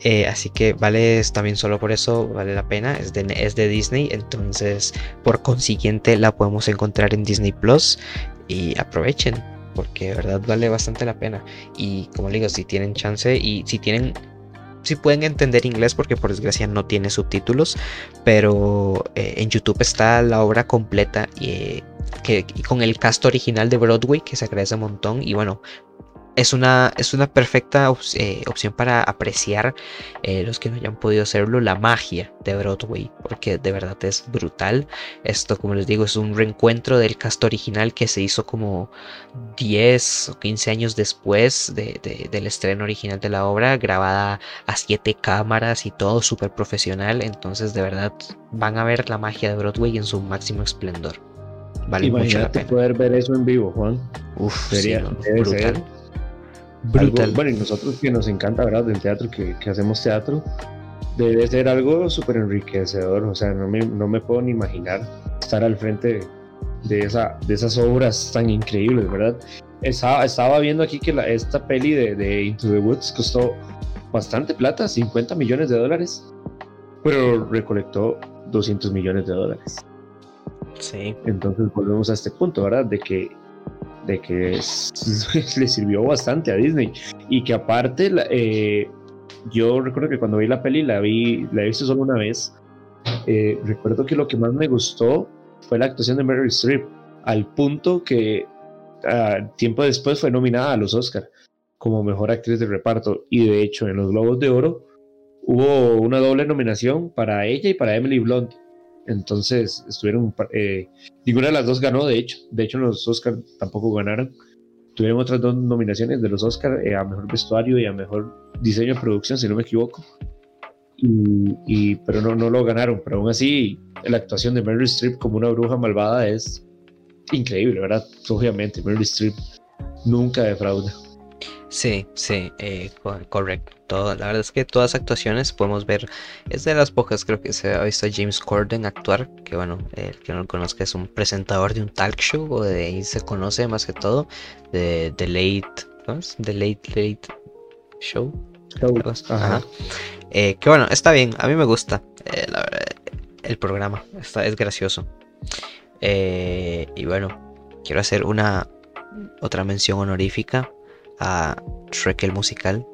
Eh, así que vale también solo por eso, vale la pena, es de, es de Disney, entonces por consiguiente la podemos encontrar en Disney Plus y aprovechen porque de verdad vale bastante la pena. Y como le digo, si tienen chance y si tienen, si pueden entender inglés, porque por desgracia no tiene subtítulos, pero eh, en YouTube está la obra completa y, que, con el cast original de Broadway, que se agradece un montón. Y bueno, es una, es una perfecta eh, opción para apreciar eh, los que no hayan podido hacerlo la magia de Broadway porque de verdad es brutal. Esto como les digo es un reencuentro del cast original que se hizo como 10 o 15 años después del estreno original de la obra grabada a 7 cámaras y todo súper profesional. Entonces de verdad van a ver la magia de Broadway en su máximo esplendor. Vale Imagínate mucho poder ver eso en vivo Juan. Uf, sería brutal bueno, y nosotros que nos encanta, ¿verdad? Del teatro, que, que hacemos teatro, debe ser algo súper enriquecedor. O sea, no me, no me puedo ni imaginar estar al frente de, esa, de esas obras tan increíbles, ¿verdad? Estaba, estaba viendo aquí que la, esta peli de, de, Into the Woods costó bastante plata, 50 millones de dólares, pero recolectó 200 millones de dólares. Sí. Entonces volvemos a este punto, ¿verdad? De que de que <laughs> le sirvió bastante a Disney. Y que aparte eh, yo recuerdo que cuando vi la peli la vi la he visto solo una vez. Eh, recuerdo que lo que más me gustó fue la actuación de Mary Streep al punto que tiempo después fue nominada a los Oscar como mejor actriz de reparto. Y de hecho en los Globos de Oro hubo una doble nominación para ella y para Emily Blunt entonces estuvieron, eh, ninguna de las dos ganó, de hecho. De hecho, los Oscars tampoco ganaron. Tuvieron otras dos nominaciones de los Oscars eh, a mejor vestuario y a mejor diseño de producción, si no me equivoco. Y, pero no, no lo ganaron. Pero aún así, la actuación de Meryl Streep como una bruja malvada es increíble, ¿verdad? Obviamente, Meryl Streep nunca defrauda. Sí, sí, eh, correcto. la verdad es que todas las actuaciones podemos ver, es de las pocas creo que se ha visto a James Corden actuar, que bueno, el que no lo conozca es un presentador de un talk show, o de ahí se conoce más que todo, de The Late, ¿cómo es? The Late Late Show. Ajá. Eh, que bueno, está bien, a mí me gusta eh, el programa, está, es gracioso. y bueno, quiero hacer una otra mención honorífica a Shrek el musical.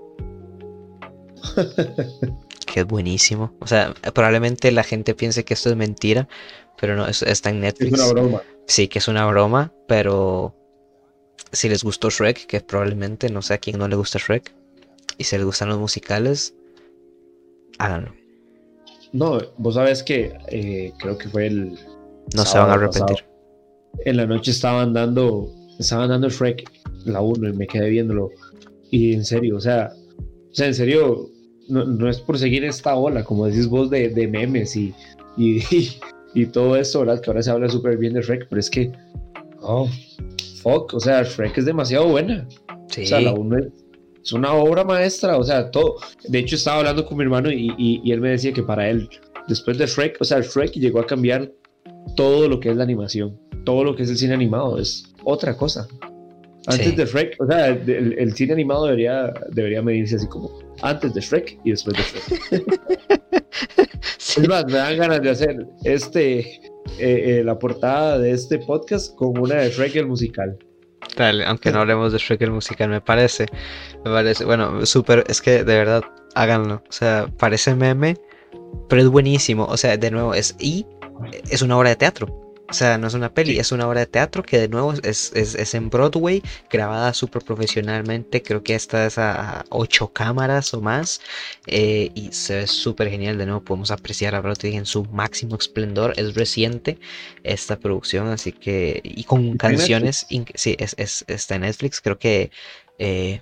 <laughs> que es buenísimo. O sea, probablemente la gente piense que esto es mentira, pero no, está en Netflix. Es una broma. Sí, que es una broma, pero si les gustó Shrek, que probablemente no sé a quién no le gusta Shrek, y si les gustan los musicales, háganlo. No, vos sabes que eh, creo que fue el. No se van a arrepentir. En la noche estaban dando, estaban dando Shrek, la 1, y me quedé viéndolo. Y en serio, o sea, o sea, en serio, no, es por seguir esta ola, como decís vos, de, de memes y, y, <laughs> y, todo eso, ¿verdad? Que ahora se habla súper bien de Shrek, pero es que, oh, fuck, o sea, Shrek es demasiado buena. Sí. O sea, la 1 es, una obra maestra, o sea, todo. De hecho, estaba hablando con mi hermano y, y, él me decía que para él, después de Shrek, o sea, Shrek llegó a cambiar todo lo que es la animación, todo lo que es el cine animado, es otra cosa. Antes de Shrek, o sea, el, cine animado debería, debería medirse así como antes de Shrek y después de Shrek. <laughs> Es más, me dan ganas de hacer este, eh, eh, la portada de este podcast con una de Shrek el musical. Dale, aunque no hablemos de Shrek el musical, me parece, me parece, bueno, súper, es que de verdad, háganlo, o sea, parece meme, pero es buenísimo, o sea, de nuevo, es, y es una obra de teatro, o sea, no es una peli, es una obra de teatro que de nuevo es, es, en Broadway, grabada súper profesionalmente. Creo que esta es a ocho cámaras o más. Eh, y se ve súper genial. De nuevo, podemos apreciar a Broadway en su máximo esplendor. Es reciente esta producción, así que. Y con canciones. Sí, es, es, está en Netflix. Creo que. Eh,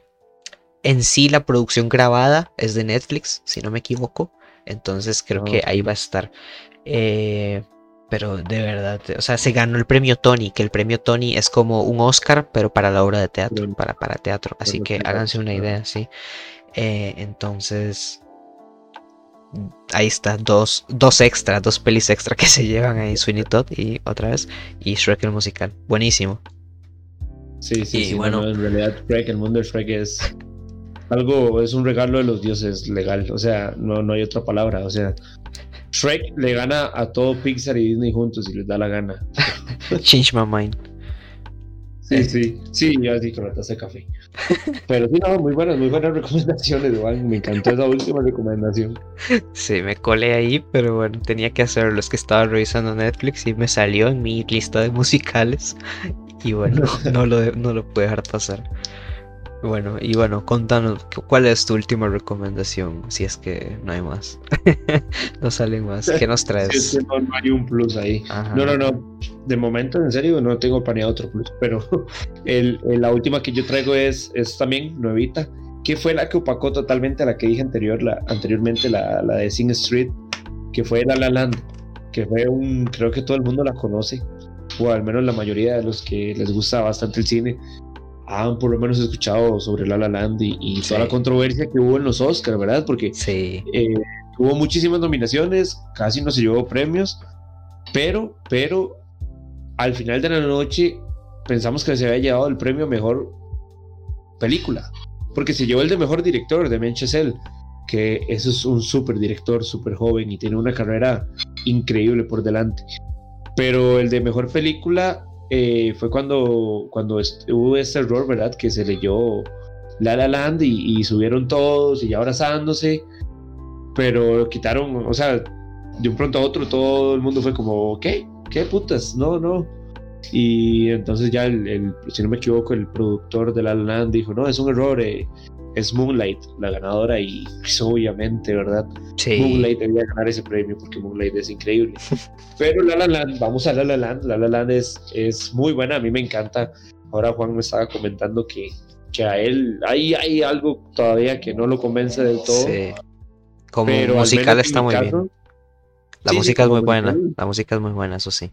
en sí, la producción grabada es de Netflix, si no me equivoco. Entonces creo que ahí va a estar. Eh, pero de verdad, o sea, se ganó el premio Tony, que el premio Tony es como un Oscar, pero para la obra de teatro, para, para teatro. Así que háganse una idea, sí. Eh, entonces, ahí está, dos, dos extras, dos pelis extra que se llevan ahí, Sweeney <laughs> Todd y otra vez, y Shrek el musical. Buenísimo. Sí, sí, sí. Bueno, en realidad, Shrek, el mundo de Shrek es algo, es un regalo de los dioses legal. O sea, no, no hay otra palabra. O sea, Shrek le gana a todo Pixar y Disney juntos si les da la gana. <laughs> Change my mind. Sí, sí, sí, yo así con la taza de café. Pero sí, no, muy buenas, muy buenas recomendaciones, igual. Me encantó esa última recomendación. Sí, me colé ahí, pero bueno, tenía que hacerlo. Es que estaba revisando Netflix y me salió en mi lista de musicales. Y bueno, <laughs> no lo, no lo pude dejar pasar. Bueno, y bueno, contanos, ¿cuál es tu última recomendación? Si es que no hay más. <laughs> no salen más. ¿Qué nos traes? no, hay un plus ahí. No, no, no. De momento, en serio, no tengo planeado otro plus. <laughs> Pero el, la última que yo traigo es, es también nuevita, que fue la que opacó totalmente a la que dije anterior, la, anteriormente, la, la de Sing Street, que fue La La Land, que fue un, creo que todo el mundo la conoce, o al menos la mayoría de los que les gusta bastante el cine han por lo menos escuchado sobre La La Land y, toda la controversia que hubo en los Oscars, ¿verdad? Porque sí. Eh, tuvo muchísimas nominaciones, casi no se llevó premios, pero, pero al final de la noche pensamos que se había llevado el premio mejor película, porque se llevó el de mejor director de Menchesel, que eso es un súper director, súper joven y tiene una carrera increíble por delante. Pero el de mejor película eh, fue cuando, cuando hubo este error, ¿verdad? Que se leyó La La Land y, subieron todos y ya abrazándose, pero quitaron, o sea, de un pronto a otro todo el mundo fue como, ¿qué? ¿Qué putas? No, no. Y entonces ya, el, si no me equivoco, el productor de La La Land dijo, no, es un error, eh, es Moonlight la ganadora y pues, obviamente, ¿verdad? Sí. Moonlight debía ganar ese premio porque Moonlight es increíble. Pero La La Land, vamos a La La Land, La La Land es, es muy buena, a mí me encanta. Ahora Juan me estaba comentando que, que a él hay, hay algo todavía que no lo convence del todo. Sí. Como pero musical está muy bien. La música es muy buena, la música es muy buena, eso sí.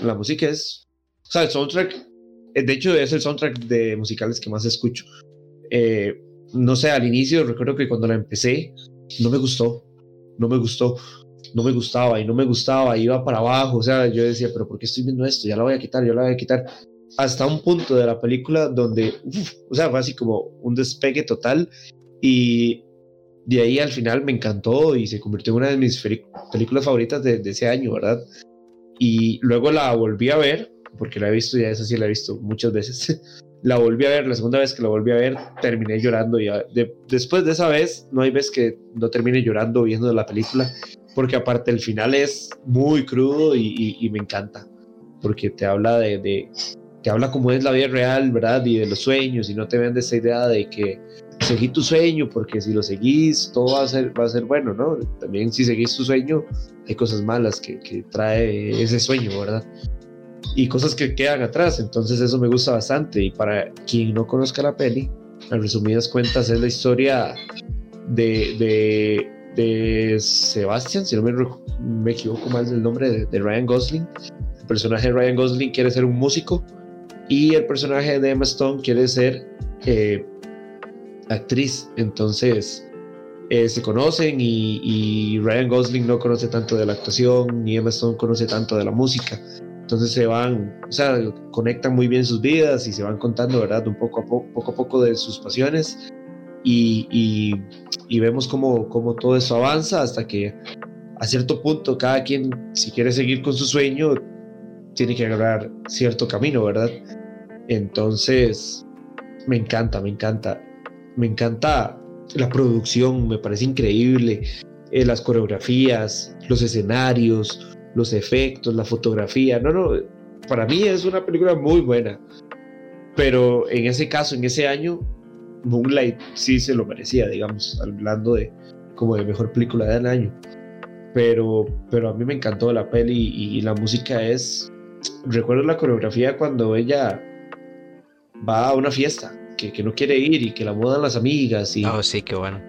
La música es, o sea, el soundtrack, de hecho es el soundtrack de musicales que más escucho. Eh, no sé, al inicio recuerdo que cuando la empecé, no me gustó, no me gustó, no me gustaba y no me gustaba, iba para abajo, o sea, yo decía, pero ¿por qué estoy viendo esto? Ya la voy a quitar, ya la voy a quitar. Hasta un punto de la película donde, o sea, fue así como un despegue total y de ahí al final me encantó y se convirtió en una de mis películas favoritas de, de ese año, ¿verdad? Y luego la volví a ver, porque la he visto, ya esa sí la he visto muchas veces. La volví a ver, la segunda vez que la volví a ver, terminé llorando. Y después de esa vez, no hay vez que no termine llorando viendo la película, porque aparte el final es muy crudo y, me encanta, porque te habla de, te habla como es la vida real, ¿verdad? Y de los sueños, y no te vende esa idea de que seguí tu sueño, porque si lo seguís, todo va a ser, va a ser bueno, ¿no? También si seguís tu sueño, hay cosas malas que, que trae ese sueño, ¿verdad? Y cosas que quedan atrás. Entonces eso me gusta bastante. Y para quien no conozca la peli, en resumidas cuentas es la historia de, de, de Sebastian, si no me, me, equivoco mal del nombre, de, Ryan Gosling. El personaje de Ryan Gosling quiere ser un músico y el personaje de Emma Stone quiere ser eh, actriz. Entonces... Eh, se conocen y, y, Ryan Gosling no conoce tanto de la actuación, ni Emma Stone conoce tanto de la música. Entonces se van, o sea, conectan muy bien sus vidas y se van contando, ¿verdad? Un poco a poco, poco, a poco de sus pasiones y, y, vemos cómo, cómo, todo eso avanza hasta que a cierto punto cada quien, si quiere seguir con su sueño, tiene que agarrar cierto camino, ¿verdad? Entonces, me encanta, me encanta, me encanta la producción, me parece increíble, eh, las coreografías, los escenarios, los efectos, la fotografía. No, no, para mí es una película muy buena. Pero en ese caso, en ese año, Moonlight sí se lo merecía, digamos, hablando de como de mejor película del año. Pero, pero a mí me encantó la peli y, la música es... Recuerdo la coreografía cuando ella va a una fiesta, que, que no quiere ir y que la mudan las amigas. Y, oh, sí, qué bueno.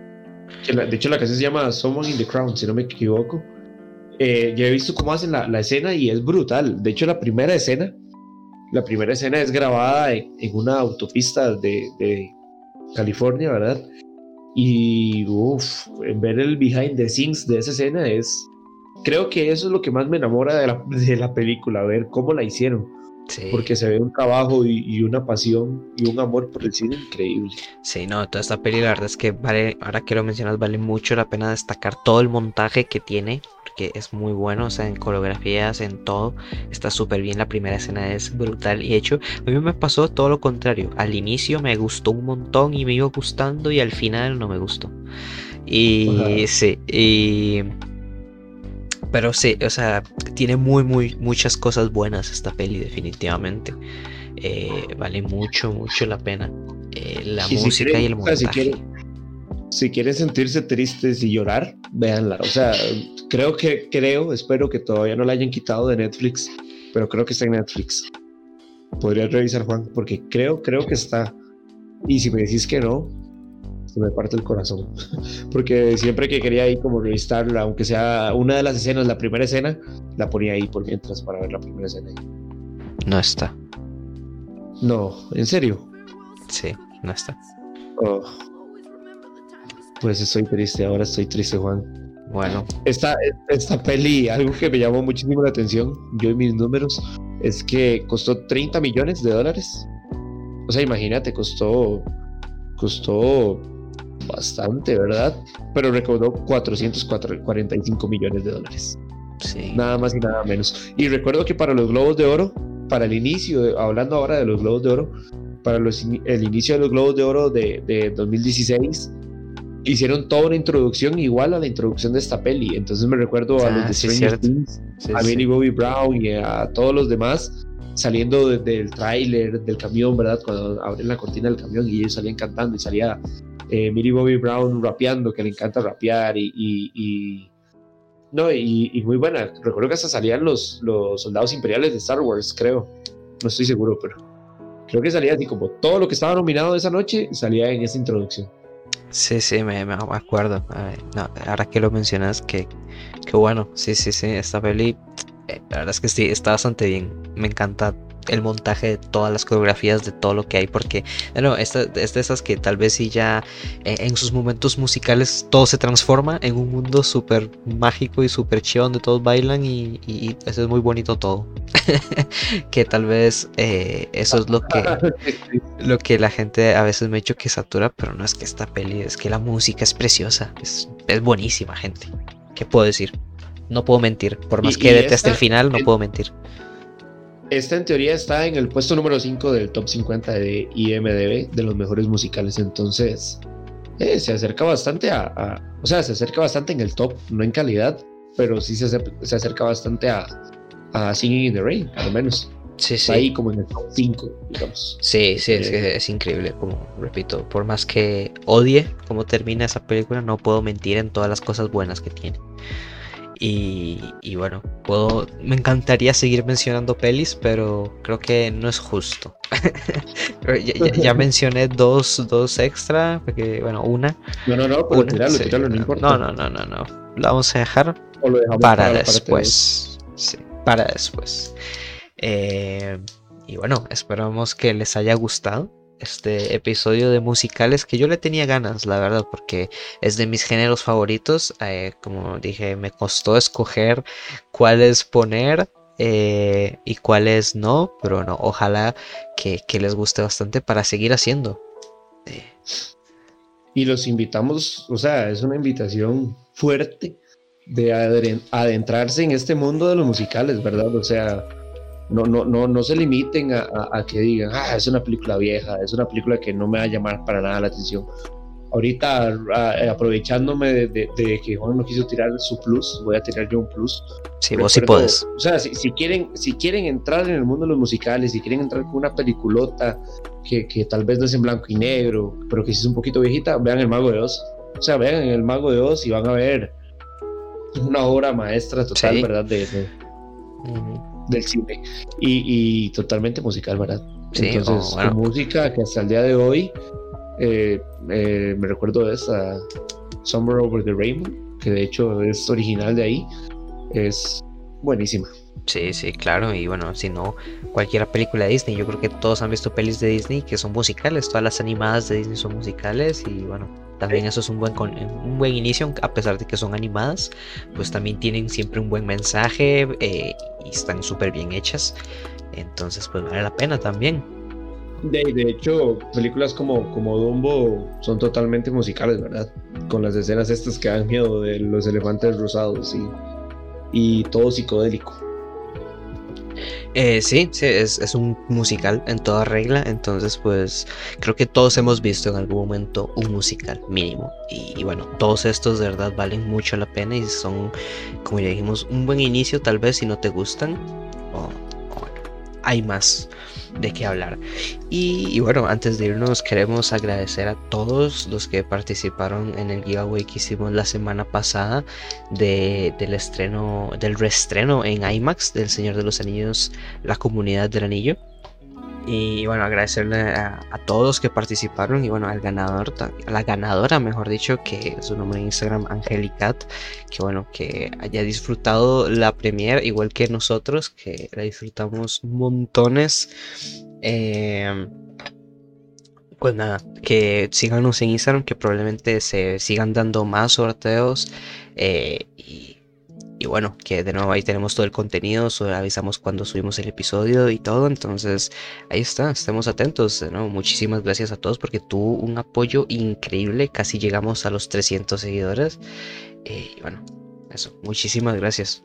de hecho, la canción se llama Someone in the Crown, si no me equivoco. Eh, ya he visto cómo hacen la, escena y es brutal. De hecho, la primera escena, la primera escena es grabada en, una autopista de, California, ¿verdad? Y uff, ver el behind the scenes de esa escena es. Creo que eso es lo que más me enamora de la, de la película, ver cómo la hicieron. Porque se ve un trabajo y, una pasión y un amor por el cine increíble. Sí, no, toda esta peli la verdad es que vale, ahora que lo mencionas, vale mucho la pena destacar todo el montaje que tiene que es muy bueno, o sea, en coreografías, en todo, está súper bien, la primera escena es brutal y hecho a mí me pasó todo lo contrario, al inicio me gustó un montón y me iba gustando y al final no me gustó. Y sí, y... Pero sí, o sea, tiene muy, muy, muchas cosas buenas esta peli definitivamente. Eh, vale mucho, mucho la pena. Eh, la música y el montaje si quieren sentirse tristes y llorar, véanla. O sea, creo que, creo, espero que todavía no la hayan quitado de Netflix, pero creo que está en Netflix. Podría revisar, Juan, porque creo, creo que está. Y si me decís que no, se me parte el corazón. <laughs> porque siempre que quería ir como revisarla, aunque sea una de las escenas, la primera escena, la ponía ahí por mientras para ver la primera escena. No está. No, ¿en serio? Sí, no está. Oh. Pues estoy triste, ahora estoy triste, Juan. Bueno. Esta, esta peli, algo que me llamó muchísimo la atención, yo y mis números, es que costó 30 millones de dólares. O sea, imagínate, costó, costó bastante, ¿verdad? Pero recaudó 445 millones de dólares. Sí. Nada más y nada menos. Y recuerdo que para los Globos de Oro, para el inicio, hablando ahora de los Globos de Oro, para los, el inicio de los Globos de Oro de, de 2016, hicieron toda una introducción igual a la introducción de esta peli. Entonces me recuerdo a los de ah, Stranger Things, a Millie Bobby Brown y a todos los demás saliendo del tráiler, del camión, ¿verdad? Cuando abren la cortina del camión y ellos salían cantando y salía eh, Bobby Brown rapeando, que le encanta rapear y, no, y, muy buena. Recuerdo que hasta salían los, los soldados imperiales de Star Wars, creo. No estoy seguro, pero creo que salía así como todo lo que estaba nominado esa noche salía en esa introducción. Sí, sí, me, acuerdo. ahora que lo mencionas, que, que bueno, sí, sí, sí, esta peli, eh, la verdad es que sí, está bastante bien. Me encanta el montaje de todas las coreografías, de todo lo que hay, porque, bueno, esta es de esas que tal vez sí ya eh, en sus momentos musicales todo se transforma en un mundo súper mágico y súper chido donde todos bailan y, eso es muy bonito todo. <laughs> que tal vez eh, eso es lo que, <laughs> lo que la gente a veces me ha hecho que satura, pero no es que esta peli, es que la música es preciosa, es, es buenísima, gente. ¿Qué puedo decir? No puedo mentir, por más que deteste el final, no puedo mentir. Esta en teoría está en el puesto número 5 del top 50 de IMDB de los mejores musicales. Entonces, eh, se acerca bastante a, O sea, se acerca bastante en el top, no en calidad, pero sí se, se acerca bastante a, a Singing in the Rain, al menos. Sí, sí. ahí como en el top 5, digamos. Sí, sí, es, eh, es, increíble, como repito, por más que odie cómo termina esa película, no puedo mentir en todas las cosas buenas que tiene. Y, bueno, puedo, me encantaría seguir mencionando pelis, pero creo que no es justo. <laughs> ya, <laughs> mencioné dos, dos extra, porque bueno, una. No, no, no, pero tirarlo, no importa. No, no, no, no, no. Lo vamos a dejar para, después. Sí, para después. Eh, y bueno, esperamos que les haya gustado este episodio de musicales que yo le tenía ganas, la verdad, porque es de mis géneros favoritos. Eh, como dije, me costó escoger cuáles poner eh, y cuáles no, pero no, ojalá que, les guste bastante para seguir haciendo. Y los invitamos, o sea, es una invitación fuerte de adentrarse en este mundo de los musicales, ¿verdad? O sea, no, no, no, no se limiten a, que digan, ah, es una película vieja, es una película que no me va a llamar para nada la atención. Ahorita, aprovechándome de, que Juan no quiso tirar su plus, voy a tirar yo un plus. Sí, vos sí puedes. O sea, si, quieren, si quieren entrar en el mundo de los musicales, si quieren entrar con una peliculota que, que tal vez no es en blanco y negro, pero que sí es un poquito viejita, vean El Mago de Oz. O sea, vean El Mago de Oz y van a ver una obra maestra total, ¿verdad? De, del cine y, totalmente musical, ¿verdad? Sí, Entonces, oh, música que hasta el día de hoy eh, eh, me recuerdo de esa Summer Over the Rainbow, que de hecho es original de ahí, es buenísima. Sí, sí, claro. Y bueno, si no, cualquier película de Disney. Yo creo que todos han visto pelis de Disney que son musicales. Todas las animadas de Disney son musicales. Y bueno, también eso es un buen, un buen inicio, a pesar de que son animadas, pues también tienen siempre un buen mensaje eh, y están súper bien hechas. Entonces, pues vale la pena también. De, de, hecho, películas como, como Dumbo son totalmente musicales, ¿verdad? Con las escenas estas que dan miedo de los elefantes rosados y, y todo psicodélico. Eh, sí, sí, es, un musical en toda regla, entonces pues creo que todos hemos visto en algún momento un musical mínimo. Y, bueno, todos estos de verdad valen mucho la pena y son, como ya dijimos, un buen inicio tal vez si no te gustan. Hay más de qué hablar. Y, bueno, antes de irnos queremos agradecer a todos los que participaron en el giveaway que hicimos la semana pasada del estreno, del reestreno en IMAX del Señor de los Anillos, la comunidad del anillo. Y bueno, agradecerle a, todos que participaron y bueno, al ganador, a la ganadora, mejor dicho, que su nombre en Instagram, Angelicat, que bueno, que haya disfrutado la premiere igual que nosotros, que la disfrutamos montones. Eh, pues nada, que síganos en Instagram, que probablemente se sigan dando más sorteos. Eh, y bueno, que de nuevo ahí tenemos todo el contenido, avisamos cuando subimos el episodio y todo. Entonces ahí está, estemos atentos. ¿no? Muchísimas gracias a todos porque tuvo un apoyo increíble. Casi llegamos a los 300 seguidores. Eh, y bueno, eso, muchísimas gracias.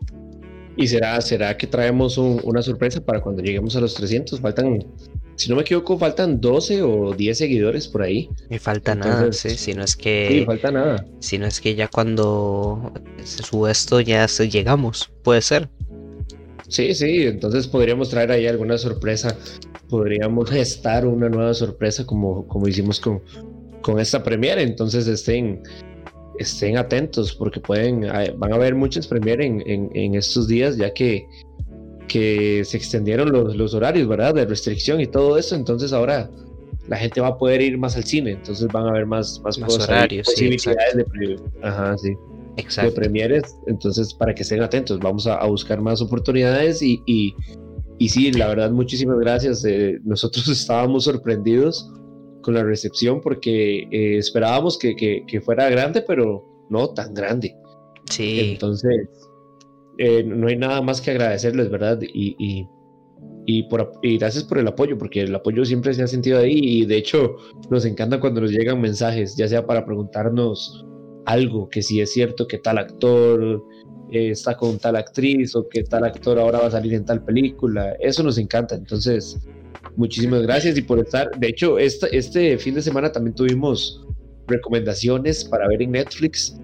¿Y será, será que traemos una sorpresa para cuando lleguemos a los 300? Faltan si no me equivoco, faltan 12 o 10 seguidores por ahí. Me falta nada, sí, si no es que. Sí, falta nada. Si no es que ya cuando se sube esto ya llegamos, puede ser. Sí, sí, entonces podríamos traer ahí alguna sorpresa. Podríamos <laughs> gestar una nueva sorpresa como, como hicimos con, con esta premiere. Entonces estén, estén atentos porque pueden, van a haber muchas premieres en, en estos días, ya que que se extendieron los, los, horarios, ¿verdad? De restricción y todo eso, entonces ahora la gente va a poder ir más al cine, entonces van a haber más, más, horarios, posibilidades de, ajá, sí, de premieres, entonces para que estén atentos, vamos a, buscar más oportunidades y, y, y, sí, la verdad, muchísimas gracias. Eh, nosotros <laughs> estábamos sorprendidos con la recepción porque eh, esperábamos que, que, que fuera grande, pero no tan grande. Sí. Entonces, eh, no hay nada más que agradecerles, ¿verdad? Y, y, por, gracias por el apoyo, porque el apoyo siempre se ha sentido ahí y de hecho nos encanta cuando nos llegan mensajes, ya sea para preguntarnos algo, que si es cierto que tal actor eh, está con tal actriz o que tal actor ahora va a salir en tal película. Eso nos encanta. Entonces, muchísimas gracias y por estar. De hecho, este, este fin de semana también tuvimos recomendaciones para ver en Netflix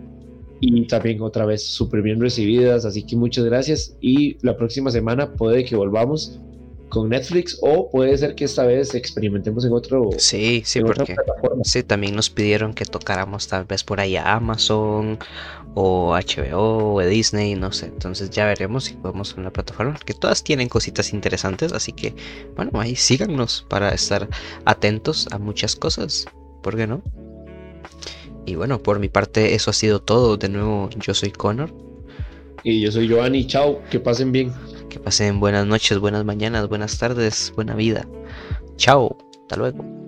y también otra vez súper bien recibidas. Así que muchas gracias y la próxima semana puede que volvamos con Netflix o puede ser que esta vez experimentemos en otro sí sí porque sí también nos pidieron que tocáramos tal vez por ahí a Amazon o HBO o Disney no sé entonces ya veremos si podemos en la plataforma que todas tienen cositas interesantes así que bueno ahí síganos para estar atentos a muchas cosas ¿por qué no? Y bueno por mi parte eso ha sido todo. De nuevo yo soy Connor. Y yo soy Giovanni chao. Que pasen bien. Que pasen buenas noches, buenas mañanas, buenas tardes, buena vida. Chao, hasta luego.